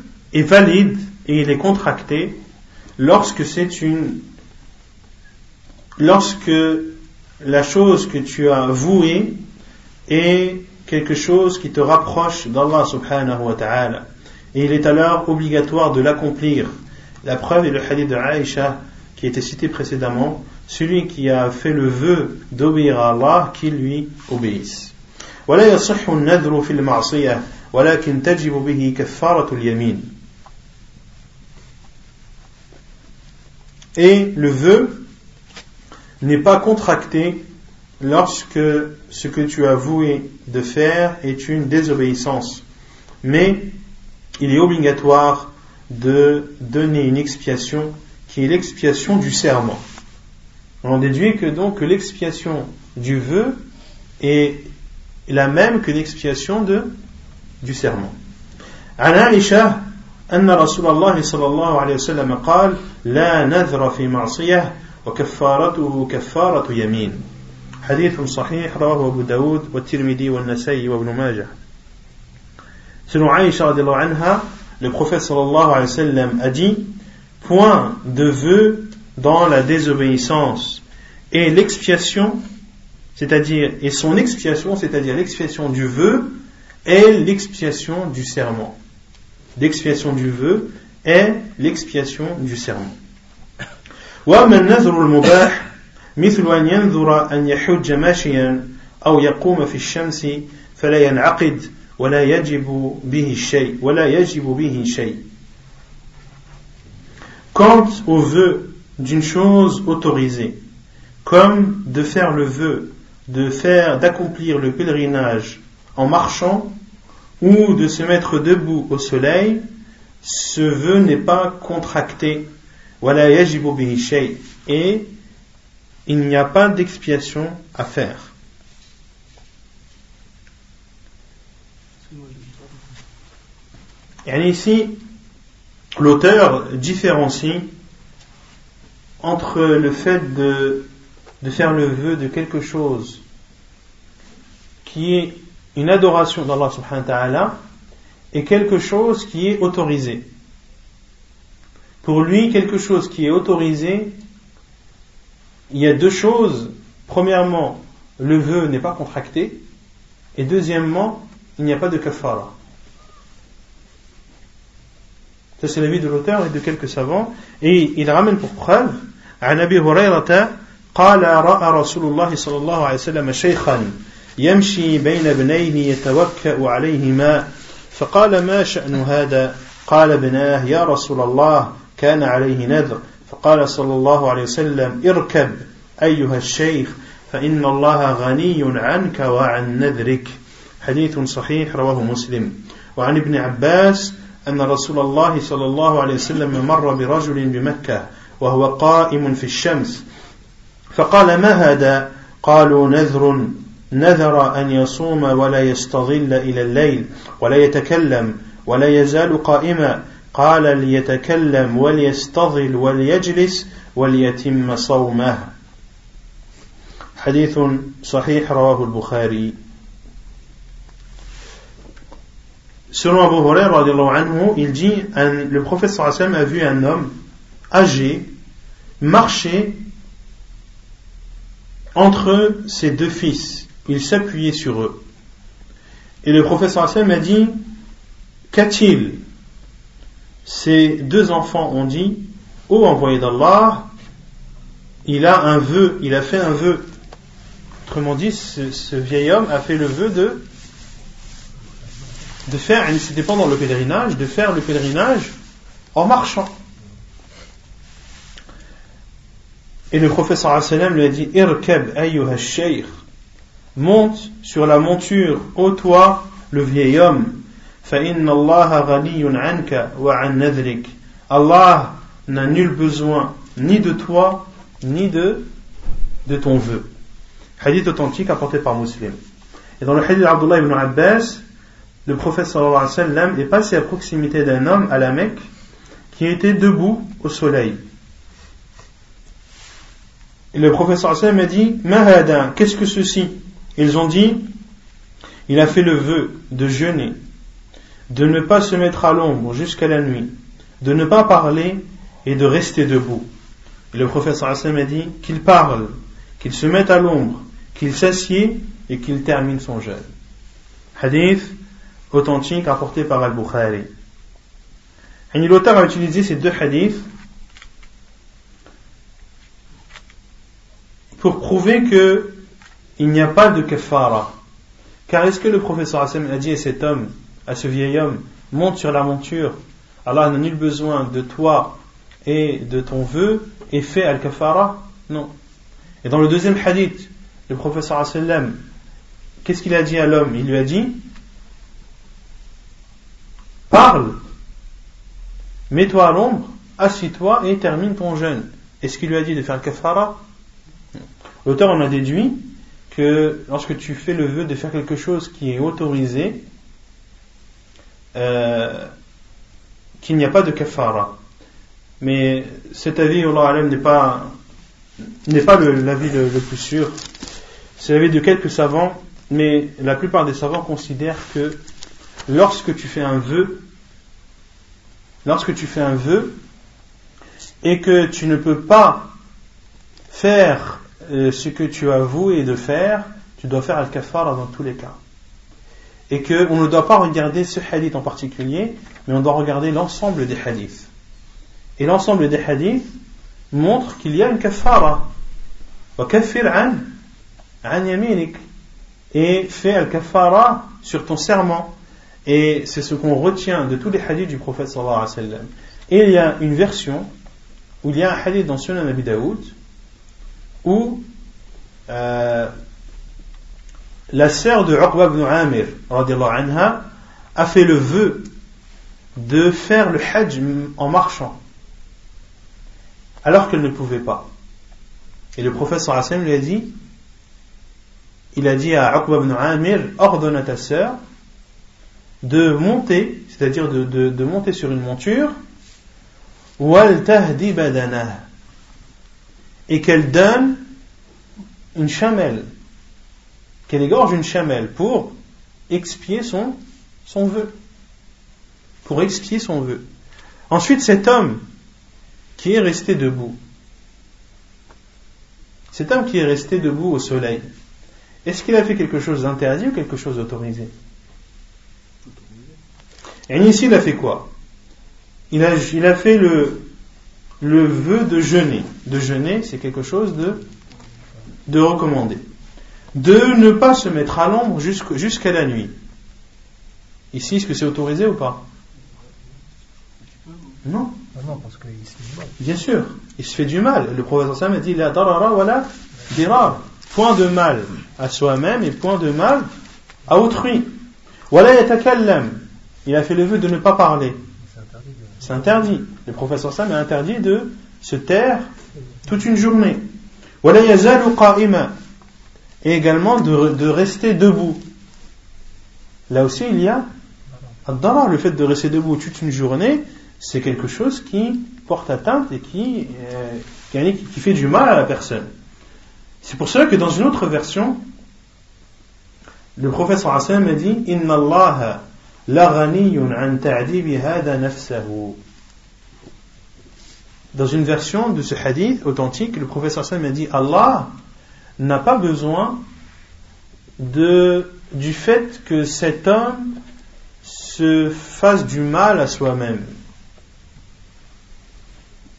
est valide et il est contracté lorsque c'est une lorsque la chose que tu as vouée est quelque chose qui te rapproche d'Allah subhanahu wa ta'ala. Et il est alors obligatoire de l'accomplir. La preuve est le hadith de Aïcha qui a été cité précédemment, celui qui a fait le vœu d'obéir à Allah, qui lui obéisse. ولا يصح النذر في المعصية ولكن تجب به كفارة اليمين Et le vœu n'est pas contracté lorsque ce que tu as voué de faire est une désobéissance. Mais il est obligatoire de donner une expiation qui est l'expiation du serment. On déduit que donc l'expiation du vœu est la même que l'expiation de, du serment. عن عائشة أن رسول الله صلى الله عليه وسلم قال لا نذر في معصية وكفارته كفارة يمين حديث صحيح رواه أبو داود والترمذي والنسائي وابن ماجه Selon Aïcha anha, le prophète sallallahu alayhi wa sallam a dit Point de vœu dans la désobéissance et l'expiation, c'est-à-dire, et son expiation, c'est-à-dire l'expiation du vœu, est l'expiation du serment. L'expiation du vœu est l'expiation du serment. وأما النذر المباح مثل أن ينذر أن يحج ماشيا أو يقوم في الشمس فلا ينعقد ولا يجب به شيء ولا يجب به شيء Quant au vœu d'une chose autorisée, comme de faire le vœu de faire d'accomplir le pèlerinage en marchant ou de se mettre debout au soleil, ce vœu n'est pas contracté. Et il n'y a pas d'expiation à faire. Et ici, l'auteur différencie entre le fait de, de faire le vœu de quelque chose qui est une adoration d'Allah subhanahu wa ta'ala et quelque chose qui est autorisé. Pour lui, quelque chose qui est autorisé, il y a deux choses. Premièrement, le vœu n'est pas contracté. Et deuxièmement, il n'y a pas de kafara. Ça, c'est l'avis de l'auteur et de quelques savants. Et il ramène pour preuve, عن أبي هريرة قال رأى رسول الله صلى الله عليه وسلم شيخا يمشي بين ابنيه يتوكأ عليهما. فقال ما شأن هذا؟ قال ابناه يا رسول الله كان عليه نذر. فقال صلى الله عليه وسلم اركب أيها الشيخ فإن الله غني عنك وعن نذرك. حديث صحيح رواه مسلم. وعن ابن عباس أن رسول الله صلى الله عليه وسلم مر برجل بمكة وهو قائم في الشمس. فقال ما هذا؟ قالوا نذر نذر أن يصوم ولا يستظل إلى الليل ولا يتكلم ولا يزال قائما. قال ليتكلم وليستظل وليجلس وليتم صومه. حديث صحيح رواه البخاري. Selon Abu Hurairah, il dit le prophète sallam a vu un homme âgé marcher entre ses deux fils. Il s'appuyait sur eux. Et le prophète sallam a dit Qu'a-t-il Ces deux enfants ont dit Ô envoyé d'Allah, il a un vœu, il a fait un vœu. Autrement dit, ce vieil homme a fait le vœu de faire, c'était pendant le pèlerinage, de faire le pèlerinage en marchant. Et le professeur lui a dit Irkab ayyuha shaykh monte sur la monture, ô toi, le vieil homme. Allah n'a nul besoin ni de toi, ni de, de ton vœu. Hadith authentique apporté par Muslim. Et dans le hadith d'Abdullah ibn Abbas, le prophète sallallahu est passé à proximité d'un homme à la Mecque qui était debout au soleil. Et le prophète sallallahu alayhi wa a dit Mahada, qu'est-ce que ceci? Ils ont dit il a fait le vœu de jeûner, de ne pas se mettre à l'ombre jusqu'à la nuit, de ne pas parler et de rester debout. Et le prophète a dit qu'il parle, qu'il se mette à l'ombre, qu'il s'assied et qu'il termine son jeûne. Hadith authentique apporté par Al-Bukhari. Et l'auteur a utilisé ces deux hadiths pour prouver que il n'y a pas de kafara. Car est-ce que le professeur a dit à cet homme, à ce vieil homme, monte sur la monture, Allah n'a nul besoin de toi et de ton vœu, et fait al-kafara Non. Et dans le deuxième hadith, le professeur qu'est-ce qu'il a dit à l'homme? Il lui a dit, parle, mets-toi à l'ombre, assis-toi et termine ton jeûne. Est-ce qu'il lui a dit de faire le kafara? L'auteur en a déduit que lorsque tu fais le vœu de faire quelque chose qui est autorisé, euh, qu'il n'y a pas de kafara. Mais cet avis, Allah n'est pas, n'est pas l'avis le, le, plus sûr. C'est l'avis de quelques savants, mais la plupart des savants considèrent que lorsque tu fais un vœu, lorsque tu fais un vœu, et que tu ne peux pas faire euh, ce que tu as voué de faire, tu dois faire al-kafara dans tous les cas. Et qu'on ne doit pas regarder ce hadith en particulier, mais on doit regarder l'ensemble des hadiths. Et l'ensemble des hadiths montre qu'il y a une kafara. Et fais al-kafara sur ton serment. Et c'est ce qu'on retient de tous les hadiths du prophète sallallahu alayhi. Et il y a une version où il y a un hadith dans Sunan Abi Daoud où euh, la sœur de Uqba ibn Amir anha, a fait le vœu de faire le hajj en marchant alors qu'elle ne pouvait pas. Et le professeur sallam lui a dit il a dit à Uqba ibn Amir ordonne à ta sœur de monter, c'est-à-dire de, de, de, monter sur une monture, et qu'elle donne une chamelle, qu'elle égorge une chamelle pour expier son, son vœu. Pour expier son vœu. Ensuite, cet homme qui est resté debout, cet homme qui est resté debout au soleil, est-ce qu'il a fait quelque chose d'interdit ou quelque chose d'autorisé? Et ici, il a fait quoi? Il a, il a fait le, le vœu de jeûner. De jeûner, c'est quelque chose de, de recommandé. De ne pas se mettre à l'ombre jusqu'à la nuit. Ici, est-ce que c'est autorisé ou pas? Non. Ah non, parce qu'il se fait du mal. Bien sûr, il se fait du mal. Le prophète Sam a dit La darara wala dirar. Point de mal à soi-même et point de mal à autrui. Wala yatakallam. Il a fait le vœu de ne pas parler. C'est interdit. Le professeur Sam a interdit de se taire toute une journée. Et également de, rester debout. Là aussi, il y a le fait de rester debout toute une journée, c'est quelque chose qui porte atteinte et qui, euh, qui, fait du mal à la personne. C'est pour cela que dans une autre version, le professeur Hassan a dit Inna Allah dans une version de ce hadith authentique, le professeur Sam a dit Allah n'a pas besoin de, du fait que cet homme se fasse du mal à soi-même.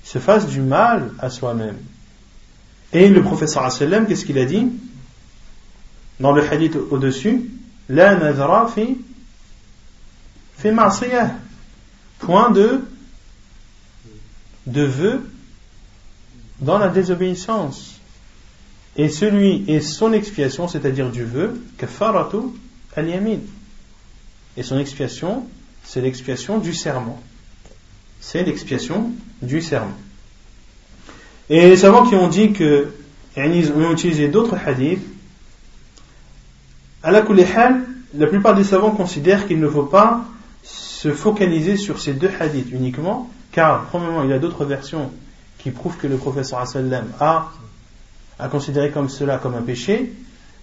Se fasse du mal à soi-même. Et le professeur sallam, qu'est-ce qu'il a dit? Dans le hadith au-dessus, La nadra fi fait Point de, de vœu dans la désobéissance. Et celui et son expiation, c'est-à-dire du vœu, kafaratu al-yamin. Et son expiation, c'est l'expiation du serment. C'est l'expiation du serment. Et les savants qui ont dit que, ils ont utilisé d'autres hadiths, à la la plupart des savants considèrent qu'il ne faut pas se focaliser sur ces deux hadiths uniquement, car, premièrement, il y a d'autres versions qui prouvent que le professeur a, a considéré comme cela comme un péché,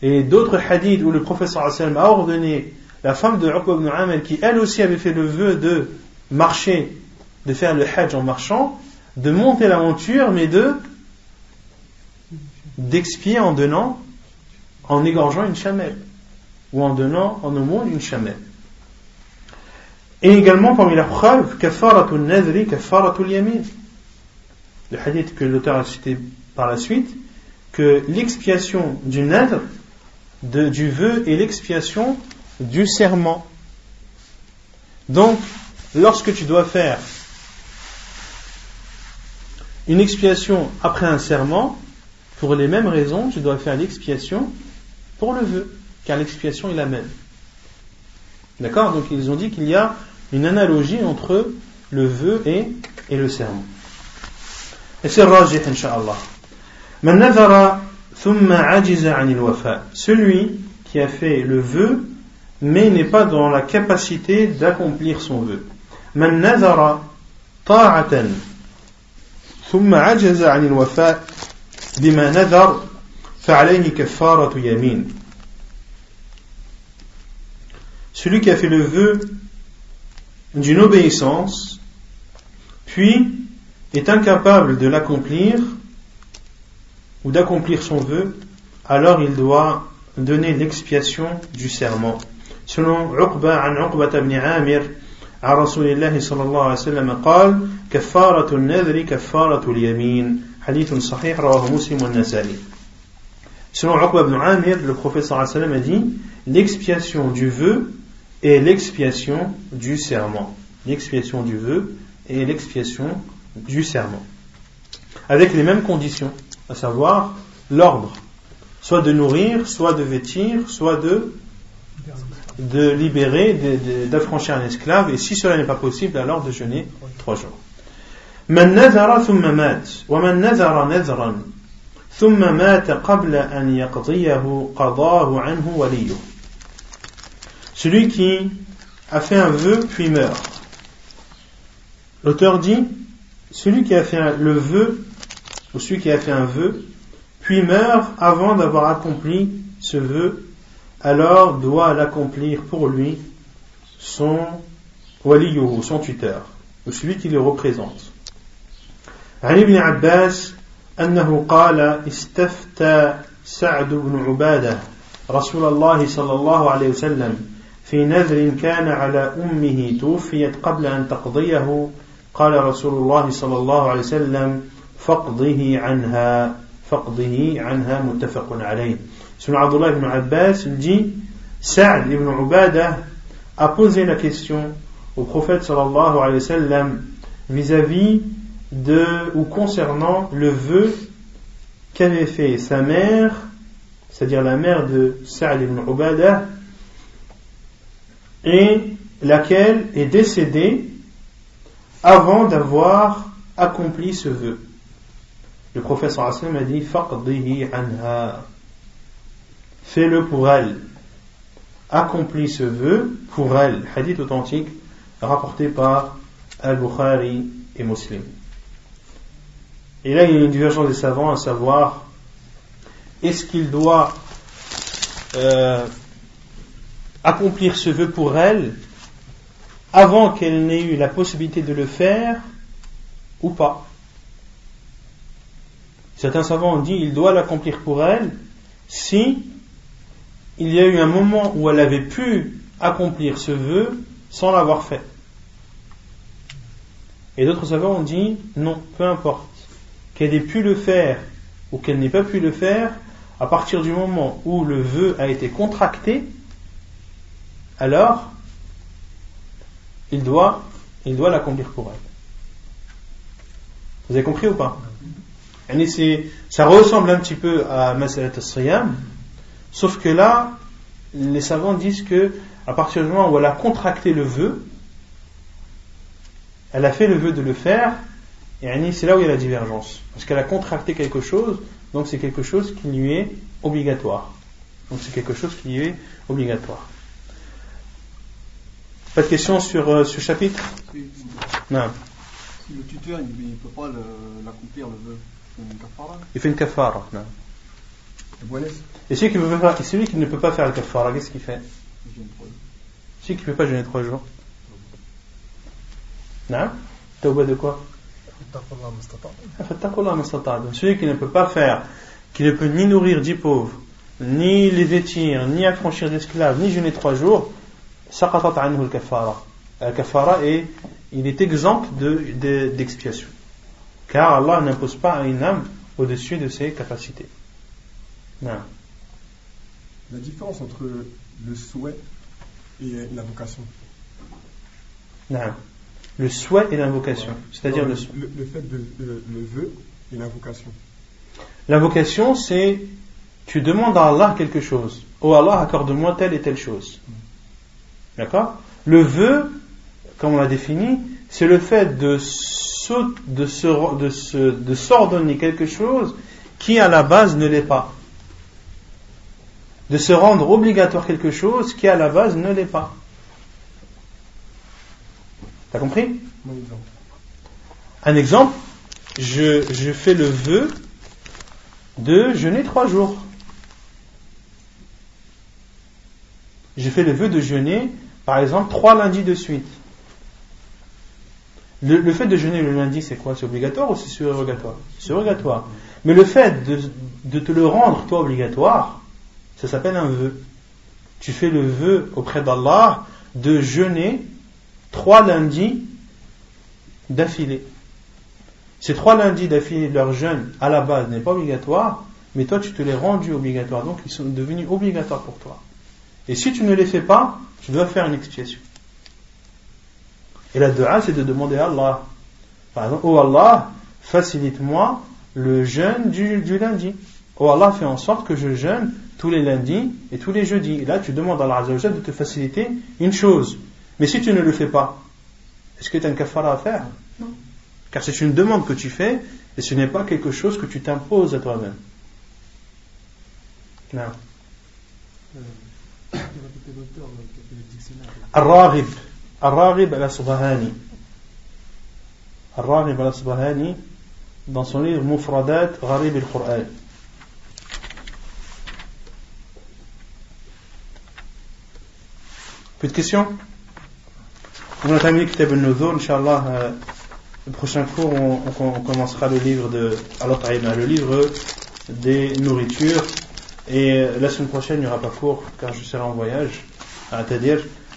et d'autres hadiths où le professeur a ordonné la femme de Uqba ibn qui elle aussi avait fait le vœu de marcher, de faire le hajj en marchant, de monter la monture, mais de d'expier en donnant, en égorgeant une chamelle, ou en donnant en aumône une chamelle. Et également parmi la preuve, kafaratul nadri, kafaratul yamin. Le hadith que l'auteur a cité par la suite, que l'expiation du nadr, du vœu, est l'expiation du serment. Donc, lorsque tu dois faire une expiation après un serment, pour les mêmes raisons, tu dois faire l'expiation pour le vœu, car l'expiation est la même. D'accord? Donc ils ont dit qu'il y a une analogie entre le vœu et, et le serment. Et c'est rajih, incha'Allah. Celui qui a fait le vœu, mais n'est pas dans la capacité d'accomplir son vœu. Celui qui a fait le vœu d'une obéissance, puis est incapable de l'accomplir ou d'accomplir son vœu, alors il doit donner l'expiation du serment. Selon Uqba an Uqba ibn Amir, عن رسول الله صلى الله عليه وسلم قال كفارة النذر كفارة اليمين حديث صحيح رواه مسلم والنسائي Selon Uqba ibn Amir, le prophète sallallahu alayhi wa sallam a dit l'expiation du vœu et l'expiation du serment. L'expiation du vœu et l'expiation du serment. Avec les mêmes conditions, à savoir l'ordre, soit de nourrir, soit de vêtir, soit de, de libérer, d'affranchir un esclave, et si cela n'est pas possible, alors de jeûner trois jours. من نذر ثم مات ومن نذر نذرا ثم مات قبل أن يقضيه قضاه عنه وليه celui qui a fait un vœu puis meurt. L'auteur dit, celui qui a fait le vœu, ou celui qui a fait un vœu, puis meurt avant d'avoir accompli ce vœu, alors doit l'accomplir pour lui son waliyuhu, son tuteur, ou celui qui le représente. عن ابن عباس أنه قال استفتى سعد بن عبادة رسول الله صلى الله عليه وسلم في نذر كان على أمه توفيت قبل أن تقضيه قال رسول الله صلى الله عليه وسلم فقضه عنها فقضه عنها متفق عليه. سمع عبد الله بن عباس الجي سعد بن عبادة أبوزي posé la question au prophète صلى الله عليه وسلم vis-à-vis de ou concernant le vœu qu'avait fait sa mère c'est-à-dire la mère de Sa'd ibn Ubadah et laquelle est décédée avant d'avoir accompli ce vœu. Le professeur Hassan a dit Faqdihi anha. Fais-le pour elle. Accomplis ce vœu pour elle. Hadith authentique rapporté par Al-Bukhari et Muslim. Et là, il y a une divergence des savants à savoir est-ce qu'il doit euh, accomplir ce vœu pour elle avant qu'elle n'ait eu la possibilité de le faire ou pas. Certains savants ont dit il doit l'accomplir pour elle si il y a eu un moment où elle avait pu accomplir ce vœu sans l'avoir fait. Et d'autres savants ont dit non, peu importe, qu'elle ait pu le faire ou qu'elle n'ait pas pu le faire, à partir du moment où le vœu a été contracté, alors il doit il doit l'accomplir pour elle. Vous avez compris ou pas? Ça ressemble un petit peu à Masalat al-Siyam, sauf que là, les savants disent que à partir du moment où elle a contracté le vœu, elle a fait le vœu de le faire, et c'est là où il y a la divergence. Parce qu'elle a contracté quelque chose, donc c'est quelque chose qui lui est obligatoire. Donc c'est quelque chose qui lui est obligatoire. Pas de questions sur euh, ce chapitre Non. Si le tuteur, il ne peut pas l'accomplir, le vœu, il fait une kafara Il fait une kafara, non. Et celui qui, faire, celui qui ne peut pas faire le kafara, qu'est-ce qu'il fait Celui qui ne peut pas jeûner trois jours. Non Tawba de quoi Celui qui ne peut pas faire, qui ne peut ni nourrir dix pauvres, ni les vêtir, ni affranchir d'esclaves, ni jeûner trois jours, saqatat anhu le kafara. Le kafara est, il est exempt d'expiation. De, car Allah n'impose pas à une âme au-dessus de ses capacités. Non. La différence entre le souhait et l'invocation. Non. Le souhait et l'invocation. C'est-à-dire le, le, fait de le vœu et l'invocation. L'invocation, c'est tu demandes à Allah quelque chose. Oh Allah, accorde-moi telle et telle chose. D'accord? Le vœu, comme on l'a défini, c'est le fait de, de, de, de s'ordonner quelque chose qui à la base ne l'est pas. De se rendre obligatoire quelque chose qui à la base ne l'est pas. T'as compris? Un exemple, je, je fais le vœu de jeûner trois jours. Je fais le vœu de jeûner, par exemple, trois lundis de suite. Le, fait de jeûner le lundi, c'est quoi? C'est obligatoire ou c'est surrogatoire? Surrogatoire. Mais le fait de, de, te le rendre, toi, obligatoire, ça s'appelle un vœu. Tu fais le vœu auprès d'Allah de jeûner trois lundis d'affilée. Ces trois lundis d'affilée, leur jeûne à la base n'est pas obligatoire, mais toi tu te les rendu obligatoires, donc ils sont devenus obligatoires pour toi. Et si tu ne les fais pas, tu dois faire une expiation. Et la dua, c'est de demander à Allah. Par exemple, oh Allah, facilite-moi le jeûne du, du, lundi. Oh Allah, fais en sorte que je jeûne tous les lundis et tous les jeudis. Et là, tu demandes à Allah de te faciliter une chose. Mais si tu ne le fais pas, est-ce que tu as un kafara à faire? Non. Car c'est une demande que tu fais et ce n'est pas quelque chose que tu t'imposes à toi-même. Non. (coughs) Al-Raghib, Al-Raghib al-Asbahani. Al-Raghib al-Asbahani, dans son livre Mufradat Gharib al-Qur'an. Plus de questions? On a terminé Kitab al-Nuzul, Inch'Allah, euh, le prochain cours, on, commencera le livre de le livre des nourritures. Et euh, la semaine prochaine, il n'y aura pas cours car je serai en voyage à Tadir.